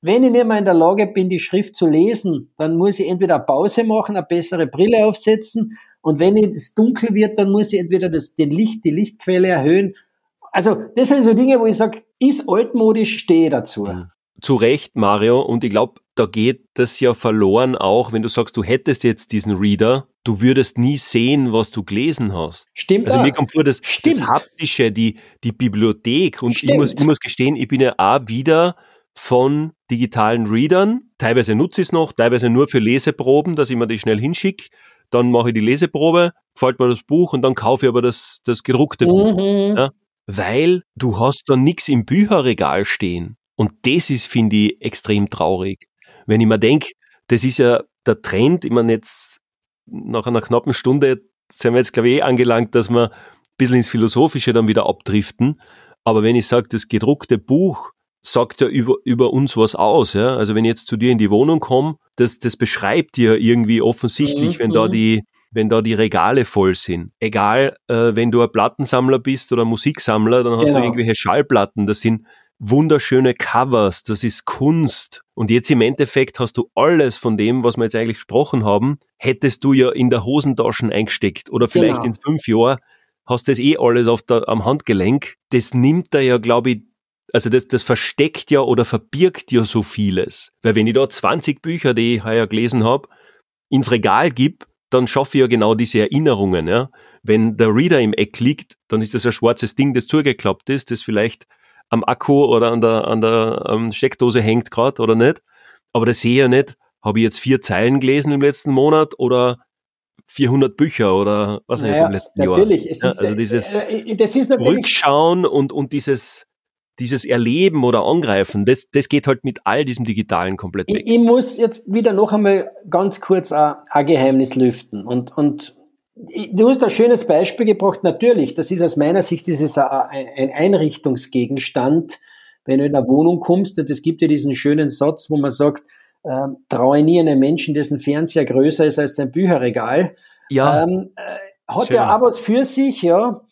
wenn ich nicht mehr in der Lage bin, die Schrift zu lesen, dann muss ich entweder eine Pause machen, eine bessere Brille aufsetzen und wenn es dunkel wird, dann muss ich entweder das, den Licht, die Lichtquelle erhöhen. Also das sind so Dinge, wo ich sage, ist altmodisch, stehe dazu. Mhm zu Recht, Mario, und ich glaube, da geht das ja verloren auch, wenn du sagst, du hättest jetzt diesen Reader du würdest nie sehen, was du gelesen hast. Stimmt. Also auch. mir kommt vor, das, das Haptische, die, die Bibliothek. Und ich muss, ich muss gestehen, ich bin ja auch wieder von digitalen Readern. Teilweise nutze ich es noch, teilweise nur für Leseproben, dass ich mir die schnell hinschicke. Dann mache ich die Leseprobe, gefällt mir das Buch und dann kaufe ich aber das, das gedruckte Buch. Mhm. Ja? Weil du hast da nichts im Bücherregal stehen. Und das ist, finde ich, extrem traurig. Wenn ich mir denke, das ist ja der Trend, ich meine jetzt nach einer knappen Stunde sind wir jetzt, glaube ich, eh angelangt, dass wir ein bisschen ins Philosophische dann wieder abdriften. Aber wenn ich sage, das gedruckte Buch sagt ja über, über uns was aus. Ja? Also wenn ich jetzt zu dir in die Wohnung komme, das, das beschreibt dir irgendwie offensichtlich, Mhm, wenn da mhm. die wenn da die Regale voll sind. Egal, äh, wenn du ein Plattensammler bist oder Musiksammler, dann hast Genau. du irgendwelche Schallplatten. Das sind wunderschöne Covers, das ist Kunst. Und jetzt im Endeffekt hast du alles von dem, was wir jetzt eigentlich gesprochen haben, hättest du ja in der Hosentaschen eingesteckt oder vielleicht Genau. in fünf Jahren hast das eh alles auf der, am Handgelenk. Das nimmt da ja, glaube ich, also das, das versteckt ja oder verbirgt ja so vieles. Weil wenn ich da 20 Bücher, die ich heuer gelesen habe, ins Regal gib, dann schaffe ich ja genau diese Erinnerungen. Ja? Wenn der Reader im Eck liegt, dann ist das ein schwarzes Ding, das zugeklappt ist, das vielleicht am Akku oder an der, an der ähm, Steckdose hängt gerade oder nicht. Aber das sehe ich ja nicht, habe ich jetzt vier Zeilen gelesen im letzten Monat oder 400 Bücher oder was nicht Naja, im letzten natürlich. Jahr. Es Ja, ist, also dieses äh, äh, das ist natürlich Zurückschauen und, und dieses, dieses Erleben oder Angreifen, das, das geht halt mit all diesem Digitalen komplett weg. Ich, ich muss jetzt wieder noch einmal ganz kurz ein, ein Geheimnis lüften. Und, und du hast ein schönes Beispiel gebracht. Natürlich, das ist aus meiner Sicht dieses ein, ein Einrichtungsgegenstand, wenn du in eine Wohnung kommst. Und es gibt ja diesen schönen Satz, wo man sagt, ähm, traue nie einem Menschen, dessen Fernseher größer ist als sein Bücherregal. Ja, Ähm, äh, hat Schön. ja auch was für sich, ja.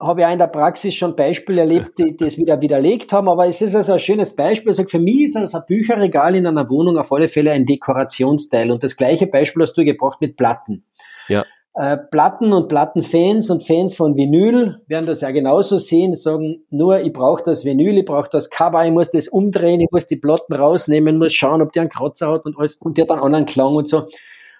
Habe ich auch in der Praxis schon Beispiele erlebt, die die es wieder widerlegt haben, aber es ist also ein schönes Beispiel. Also für mich ist also ein Bücherregal in einer Wohnung auf alle Fälle ein Dekorationsteil. Und das gleiche Beispiel hast du gebracht mit Platten. Ja. Äh, Platten und Plattenfans und Fans von Vinyl werden das ja genauso sehen, sagen nur, ich brauche das Vinyl, ich brauche das Cover, ich muss das umdrehen, ich muss die Platten rausnehmen, muss schauen, ob die einen Kratzer hat und alles und der hat einen anderen Klang und so.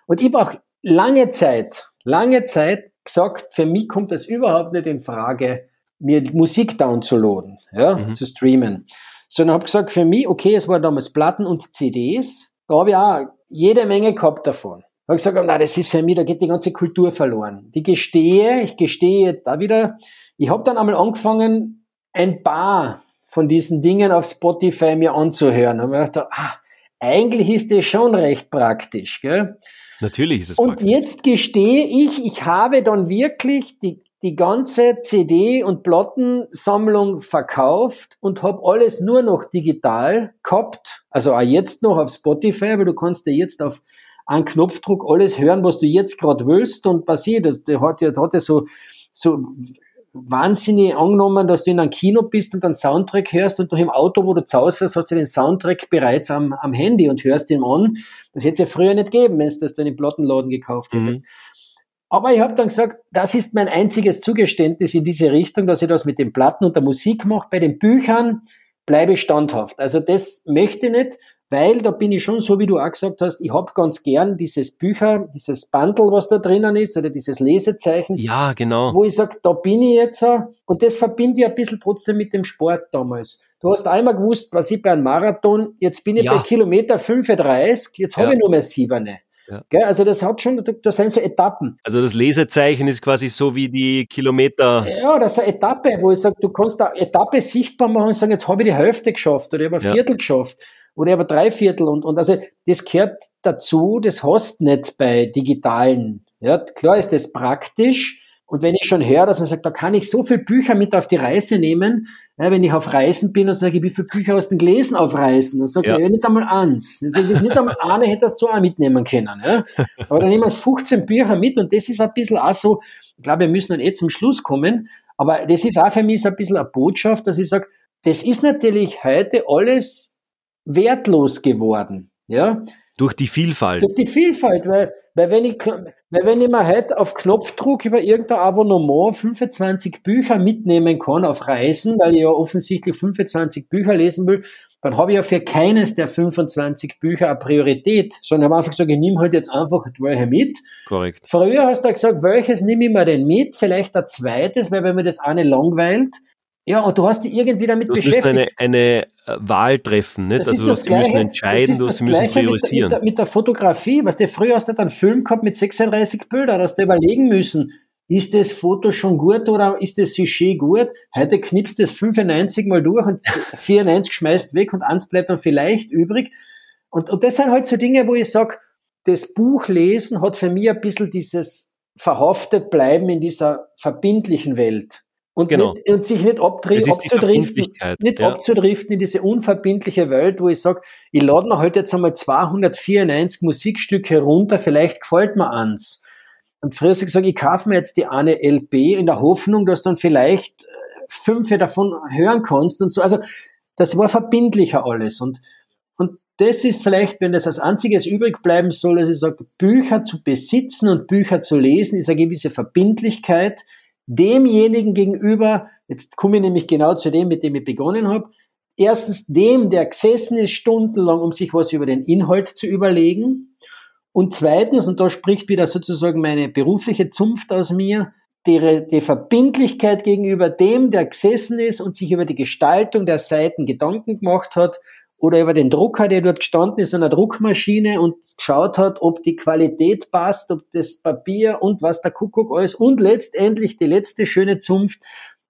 Und ich brauche lange Zeit, lange Zeit gesagt, für mich kommt das überhaupt nicht in Frage, mir Musik downzuladen, ja, Mhm. zu streamen. Sondern habe gesagt, für mich, okay, es waren damals Platten und CDs, da habe ich auch jede Menge gehabt davon. Da habe ich gesagt, na, das ist für mich, da geht die ganze Kultur verloren. Die gestehe, ich gestehe jetzt da wieder, ich habe dann einmal angefangen, ein paar von diesen Dingen auf Spotify mir anzuhören. Und mir gedacht, ah, eigentlich ist das schon recht praktisch, gell? natürlich ist es Und praktisch. jetzt gestehe ich, ich habe dann wirklich die, die ganze CD- und Plattensammlung verkauft und habe alles nur noch digital gehabt. Also auch jetzt noch auf Spotify, weil du kannst dir jetzt auf einen Knopfdruck alles hören, was du jetzt gerade willst und passiert. Das, der hat ja, hat ja so, so wahnsinnig angenommen, dass du in einem Kino bist und einen Soundtrack hörst und du im Auto, wo du zu Hause hast, hast du den Soundtrack bereits am, am Handy und hörst ihn an. Das hätte es ja früher nicht gegeben, wenn du das dann im Plattenladen gekauft Mhm. hättest. Aber ich habe dann gesagt, das ist mein einziges Zugeständnis in diese Richtung, dass ich das mit den Platten und der Musik mache. Bei den Büchern bleibe ich standhaft. Also das möchte ich nicht, weil da bin ich schon so, wie du auch gesagt hast, ich habe ganz gern dieses Bücher, dieses Bundle, was da drinnen ist, oder dieses Lesezeichen, Ja, genau. wo ich sage, da bin ich jetzt und das verbinde ich ein bisschen trotzdem mit dem Sport damals. Du hast einmal gewusst, was ich bei einem Marathon, jetzt bin ich Ja. bei Kilometer 35, jetzt habe Ja. ich nur mehr siebene. Ja. Gell, also das hat schon, da, da sind so Etappen. Also das Lesezeichen ist quasi so wie die Kilometer. Ja, das ist eine Etappe, wo ich sage, du kannst eine Etappe sichtbar machen und sagen, jetzt habe ich die Hälfte geschafft oder ich habe ein. Viertel geschafft oder ich habe ein Dreiviertel und, und also das gehört dazu, das hast nicht bei digitalen. Ja, klar ist das praktisch und wenn ich schon höre, dass man sagt, da kann ich so viele Bücher mit auf die Reise nehmen, ja, wenn ich auf Reisen bin und sage, wie viele Bücher hast du denn gelesen auf Reisen? Dann sage Ja. ich, ja, nicht einmal eins. Dann sage ich, nicht einmal eine hättest du auch mitnehmen können. Ja? Aber dann nehmen wir 15 Bücher mit und das ist ein bisschen auch so, ich glaube, wir müssen dann eh zum Schluss kommen, aber das ist auch für mich so ein bisschen eine Botschaft, dass ich sage, das ist natürlich heute alles wertlos geworden. Ja, Durch die Vielfalt. durch die Vielfalt, weil, weil wenn ich, weil wenn ich mir heute auf Knopfdruck über irgendein Abonnement 25 Bücher mitnehmen kann auf Reisen, weil ich ja offensichtlich 25 Bücher lesen will, dann habe ich ja für keines der 25 Bücher eine Priorität, sondern habe einfach gesagt, ich nehme halt jetzt einfach welche mit. Korrekt. Früher hast du gesagt, welches nehme ich mir denn mit? Vielleicht ein zweites, weil wenn mir das eine langweilt. Ja, und du hast dich irgendwie damit du beschäftigt. eine, eine äh, Wahl treffen, nicht? Das also das sie müssen Gleiche- entscheiden, das du sie müssen priorisieren. Mit, der- mit, der, mit der Fotografie, was du früher hast du einen Film gehabt mit 36 Bildern, hast du überlegen müssen, ist das Foto schon gut oder ist das Sujet gut? Heute knippst du das 95 mal durch und 94 schmeißt weg und eins bleibt dann vielleicht übrig. Und, und das sind halt so Dinge, wo ich sag, das Buchlesen hat für mich ein bisschen dieses verhaftet bleiben in dieser verbindlichen Welt. Und, Genau. nicht, und sich nicht abzudriften, nicht ja. abzudriften in diese unverbindliche Welt, wo ich sag, ich lade mir heute jetzt einmal 294 Musikstücke runter, vielleicht gefällt mir eins. Und früher habe ich gesagt, ich kaufe mir jetzt die eine LP in der Hoffnung, dass dann vielleicht äh, fünf davon hören kannst und so. Also das war verbindlicher alles. Und, und das ist vielleicht, wenn das als einziges übrig bleiben soll, dass ich sage, Bücher zu besitzen und Bücher zu lesen, ist eine gewisse Verbindlichkeit demjenigen gegenüber, jetzt komme ich nämlich genau zu dem, mit dem ich begonnen habe, erstens dem, der gesessen ist stundenlang, um sich was über den Inhalt zu überlegen. Und zweitens, und da spricht wieder sozusagen meine berufliche Zunft aus mir, die, die Verbindlichkeit gegenüber dem, der gesessen ist und sich über die Gestaltung der Seiten Gedanken gemacht hat oder über den Drucker, der dort gestanden ist, an der Druckmaschine und geschaut hat, ob die Qualität passt, ob das Papier und was der Kuckuck alles und letztendlich die letzte schöne Zunft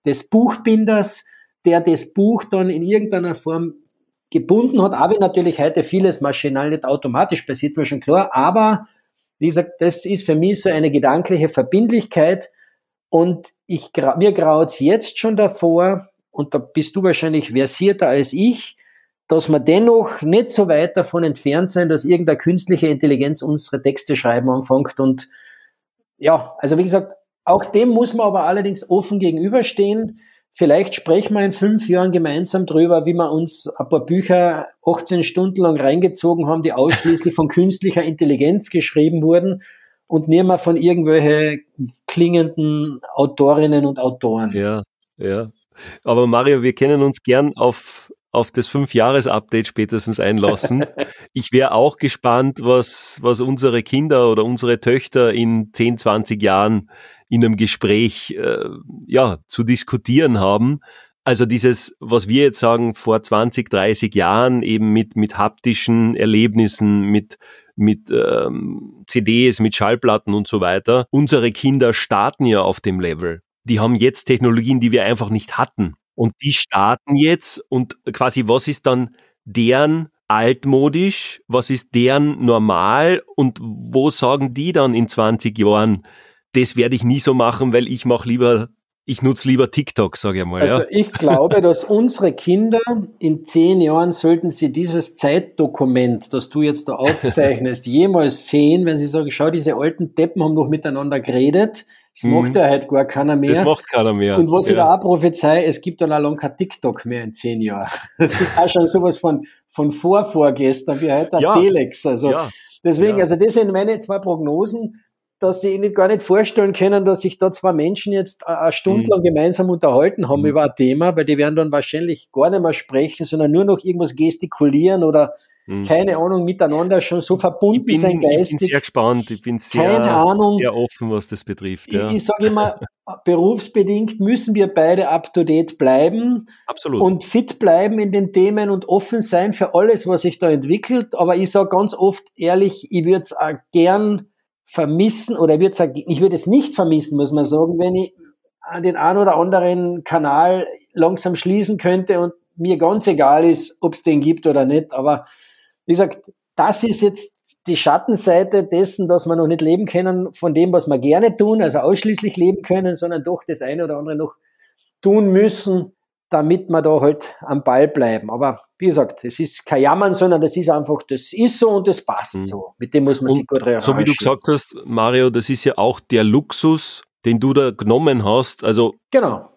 des Buchbinders, der das Buch dann in irgendeiner Form gebunden hat, wenn natürlich heute vieles maschinal nicht automatisch passiert, war schon klar, aber wie gesagt, das ist für mich so eine gedankliche Verbindlichkeit. Und ich, mir graut's jetzt schon davor, und da bist du wahrscheinlich versierter als ich, dass wir dennoch nicht so weit davon entfernt sein, dass irgendeine künstliche Intelligenz unsere Texte schreiben anfängt und ja, also wie gesagt, auch dem muss man aber allerdings offen gegenüberstehen. Vielleicht sprechen wir in fünf Jahren gemeinsam drüber, wie wir uns ein paar Bücher 18 Stunden lang reingezogen haben, die ausschließlich von künstlicher Intelligenz geschrieben wurden und nicht mehr von irgendwelche klingenden Autorinnen und Autoren. Ja, ja. Aber Mario, wir können uns gern auf, auf das Fünf-Jahres-Update spätestens einlassen. ich wäre auch gespannt, was, was unsere Kinder oder unsere Töchter in 10, 20 Jahren in einem Gespräch äh, ja, zu diskutieren haben. Also dieses, was wir jetzt sagen, vor 20, 30 Jahren eben mit, mit haptischen Erlebnissen, mit, mit ähm, CDs, mit Schallplatten und so weiter. Unsere Kinder starten ja auf dem Level. Die haben jetzt Technologien, die wir einfach nicht hatten. Und die starten jetzt und quasi, was ist dann deren altmodisch, was ist deren normal und wo sagen die dann in 20 Jahren, das werde ich nie so machen, weil ich mache lieber, ich nutze lieber TikTok, sage ich mal. Also ja. ich glaube, dass unsere Kinder in zehn Jahren sollten sie dieses Zeitdokument, das du jetzt da aufzeichnest, jemals sehen, wenn sie sagen, schau, diese alten Deppen haben noch miteinander geredet. Das Mhm. macht ja halt gar keiner mehr. Das macht keiner mehr. Und was ich ja. da auch prophezei, es gibt dann auch lang kein TikTok mehr in zehn Jahren. Das ist auch schon sowas von, von vorvorgestern, wie heute ein Ja. Telex. Also ja. deswegen, also das sind meine zwei Prognosen, dass sie nicht gar nicht vorstellen können, dass sich da zwei Menschen jetzt eine Stunde Mhm. lang gemeinsam unterhalten haben Mhm. über ein Thema, weil die werden dann wahrscheinlich gar nicht mehr sprechen, sondern nur noch irgendwas gestikulieren oder Mhm. keine Ahnung, miteinander schon so verbunden bin, sein ich bin geistig. sehr gespannt, ich bin sehr, Keine Ahnung. sehr offen, was das betrifft. Ja. Ich, ich sage immer, berufsbedingt müssen wir beide up to date bleiben Absolut. und fit bleiben in den Themen und offen sein für alles, was sich da entwickelt. Aber ich sage ganz oft ehrlich, ich würde es auch gern vermissen oder ich würde ich würde es nicht vermissen, muss man sagen, wenn ich an den einen oder anderen Kanal langsam schließen könnte und mir ganz egal ist, ob es den gibt oder nicht. Aber wie gesagt, das ist jetzt die Schattenseite dessen, dass wir noch nicht leben können von dem, was wir gerne tun, also ausschließlich leben können, sondern doch das eine oder andere noch tun müssen, damit wir da halt am Ball bleiben. Aber wie gesagt, es ist kein Jammern, sondern das ist einfach, das ist so und das passt Mhm. so. Mit dem muss man sich Und gut so wie du gesagt hast, Mario, das ist ja auch der Luxus, den du da genommen hast. Also Genau.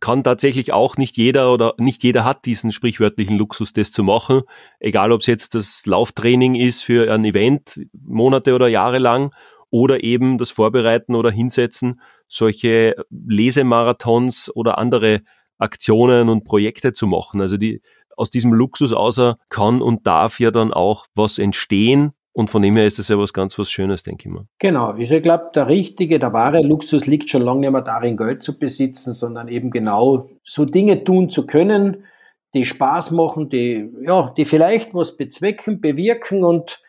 Kann tatsächlich auch nicht jeder oder nicht jeder hat diesen sprichwörtlichen Luxus, das zu machen. Egal, ob es jetzt das Lauftraining ist für ein Event, Monate oder Jahre lang, oder eben das Vorbereiten oder Hinsetzen, solche Lesemarathons oder andere Aktionen und Projekte zu machen. Also die aus diesem Luxus außer kann und darf ja dann auch was entstehen. Und von dem her ist das ja was ganz was Schönes, denke ich mal. Genau. Ich glaube, der richtige, der wahre Luxus liegt schon lange nicht mehr darin, Geld zu besitzen, sondern eben genau so Dinge tun zu können, die Spaß machen, die, ja, die vielleicht was bezwecken, bewirken und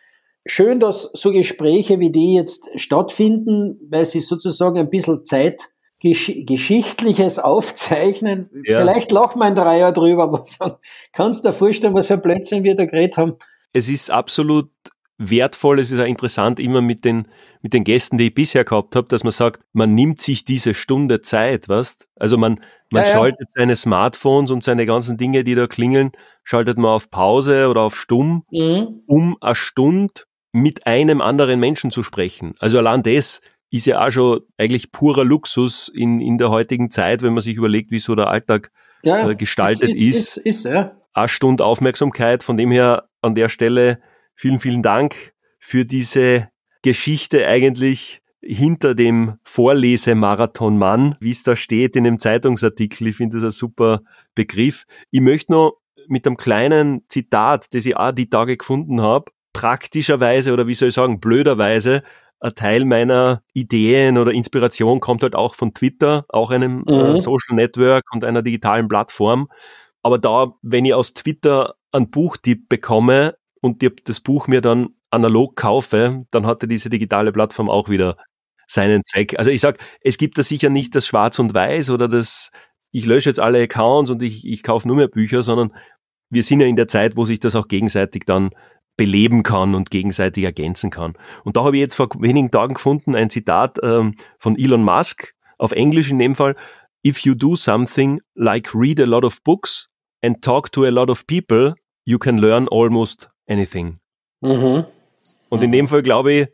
schön, dass so Gespräche wie die jetzt stattfinden, weil sie sozusagen ein bisschen Zeit Geschichtliches aufzeichnen. Ja. Vielleicht lachen wir ein drei Jahre drüber, aber sagen, kannst du dir vorstellen, was für Blödsinn wir da geredet haben? Es ist absolut wertvoll, es ist auch interessant immer mit den, mit den Gästen, die ich bisher gehabt habe, dass man sagt, man nimmt sich diese Stunde Zeit, weißt? Also man, man ja, schaltet ja. seine Smartphones und seine ganzen Dinge, die da klingeln, schaltet man auf Pause oder auf Stumm, mhm. um eine Stunde mit einem anderen Menschen zu sprechen. Also allein das ist ja auch schon eigentlich purer Luxus in, in der heutigen Zeit, wenn man sich überlegt, wie so der Alltag ja, äh, gestaltet ist. ist, ist, ist ja. Eine Stunde Aufmerksamkeit. Von dem her an der Stelle vielen, vielen Dank für diese Geschichte eigentlich hinter dem Vorlesemarathon Mann, wie es da steht in dem Zeitungsartikel. Ich finde das ein super Begriff. Ich möchte noch mit einem kleinen Zitat, das ich auch die Tage gefunden habe, praktischerweise oder wie soll ich sagen, blöderweise ein Teil meiner Ideen oder Inspiration kommt halt auch von Twitter, auch einem äh, mhm. äh, Social Network und einer digitalen Plattform. Aber da, wenn ich aus Twitter einen Buchtipp bekomme und das Buch mir dann analog kaufe, dann hatte diese digitale Plattform auch wieder seinen Zweck. Also ich sag, es gibt da sicher nicht das Schwarz und Weiß oder das, ich lösche jetzt alle Accounts und ich, ich kaufe nur mehr Bücher, sondern wir sind ja in der Zeit, wo sich das auch gegenseitig dann beleben kann und gegenseitig ergänzen kann. Und da habe ich jetzt vor wenigen Tagen gefunden ein Zitat ähm, von Elon Musk, auf Englisch in dem Fall, If you do something like read a lot of books and talk to a lot of people, you can learn almost anything. Mhm. Und in dem Fall glaube ich,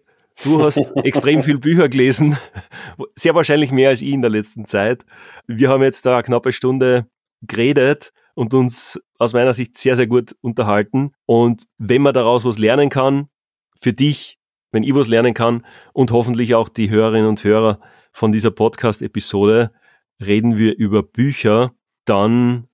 du hast extrem viel Bücher gelesen, sehr wahrscheinlich mehr als ich in der letzten Zeit. Wir haben jetzt da eine knappe Stunde geredet und uns aus meiner Sicht sehr, sehr gut unterhalten. Und wenn man daraus was lernen kann, für dich, wenn ich was lernen kann und hoffentlich auch die Hörerinnen und Hörer von dieser Podcast-Episode, reden wir über Bücher, dann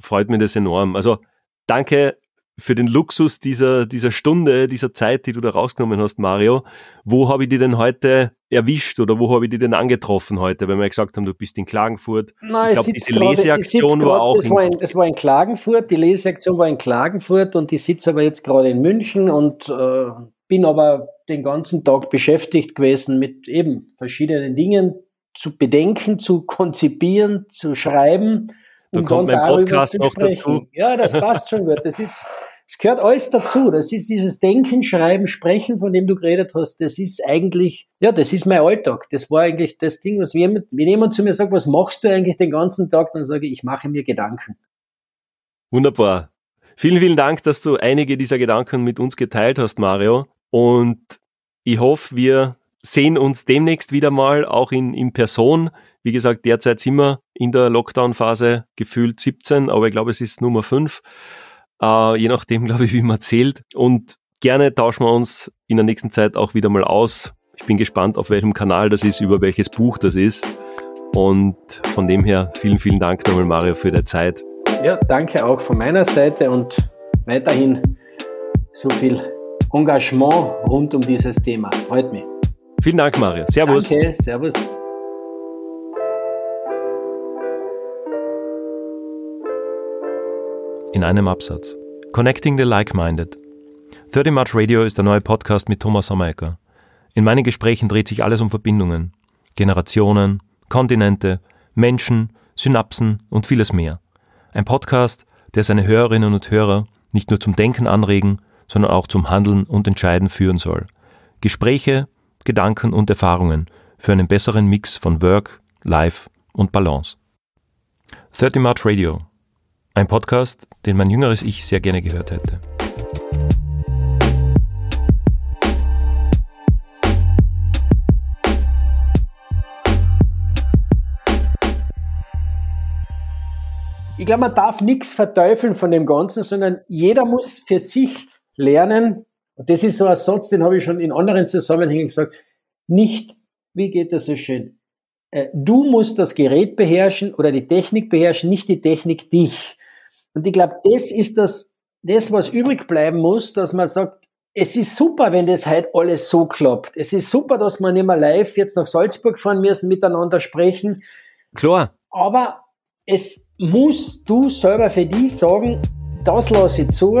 freut mich das enorm. Also danke für den Luxus dieser, dieser Stunde, dieser Zeit, die du da rausgenommen hast, Mario. Wo habe ich die denn heute erwischt oder wo habe ich die denn angetroffen heute, wenn wir gesagt haben, du bist in Klagenfurt? Nein, ich glaube, diese grade, Leseaktion war auch das in, war in, das war in Klagenfurt, die Leseaktion war in Klagenfurt und ich sitze aber jetzt gerade in München und äh, bin aber den ganzen Tag beschäftigt gewesen mit eben verschiedenen Dingen zu bedenken, zu konzipieren, zu schreiben da um kommt dann mein Podcast noch dazu. Ja, das passt schon gut. Das ist, es gehört alles dazu. Das ist dieses Denken, Schreiben, Sprechen, von dem du geredet hast. Das ist eigentlich, ja, das ist mein Alltag. Das war eigentlich das Ding, was wir, wenn jemand zu mir sagt, was machst du eigentlich den ganzen Tag, dann sage ich, ich mache mir Gedanken. Wunderbar. Vielen, vielen Dank, dass du einige dieser Gedanken mit uns geteilt hast, Mario. Und ich hoffe, wir sehen uns demnächst wieder mal, auch in, in Person. Wie gesagt, derzeit sind wir in der Lockdown-Phase gefühlt 17, aber ich glaube, es ist Nummer 5. Äh, je nachdem, glaube ich, wie man zählt. Und gerne tauschen wir uns in der nächsten Zeit auch wieder mal aus. Ich bin gespannt, auf welchem Kanal das ist, über welches Buch das ist. Und von dem her vielen, vielen Dank nochmal, Mario, für deine Zeit. Ja, danke auch von meiner Seite und weiterhin so viel Engagement rund um dieses Thema. Freut mich. Vielen Dank, Mario. Servus. Danke, servus. In einem Absatz. Connecting the Like-Minded. 30 March Radio ist der neue Podcast mit Thomas Sommerecker. In meinen Gesprächen dreht sich alles um Verbindungen. Generationen, Kontinente, Menschen, Synapsen und vieles mehr. Ein Podcast, der seine Hörerinnen und Hörer nicht nur zum Denken anregen, sondern auch zum Handeln und Entscheiden führen soll. Gespräche, Gedanken und Erfahrungen für einen besseren Mix von Work, Life und Balance. 30 March Radio. Ein Podcast, den mein jüngeres Ich sehr gerne gehört hätte. Ich glaube, man darf nichts verteufeln von dem Ganzen, sondern jeder muss für sich lernen, und das ist so ein Satz, den habe ich schon in anderen Zusammenhängen gesagt. Nicht, wie geht das so schön? Äh, du musst das Gerät beherrschen oder die Technik beherrschen, nicht die Technik dich. Und ich glaube, das ist das, das, was übrig bleiben muss, dass man sagt, es ist super, wenn das halt alles so klappt. Es ist super, dass wir nicht mehr live jetzt nach Salzburg fahren müssen, miteinander sprechen. Klar. Aber es musst du selber für dich sagen, das lasse ich zu,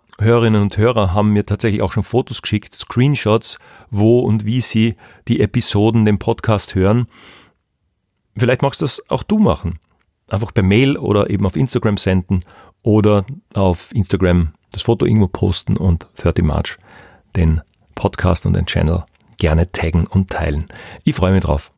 Hörerinnen und Hörer haben mir tatsächlich auch schon Fotos geschickt, Screenshots, wo und wie sie die Episoden, den Podcast hören. Vielleicht magst du das auch du machen. Einfach per Mail oder eben auf Instagram senden oder auf Instagram das Foto irgendwo posten und 30 March den Podcast und den Channel gerne taggen und teilen. Ich freue mich drauf.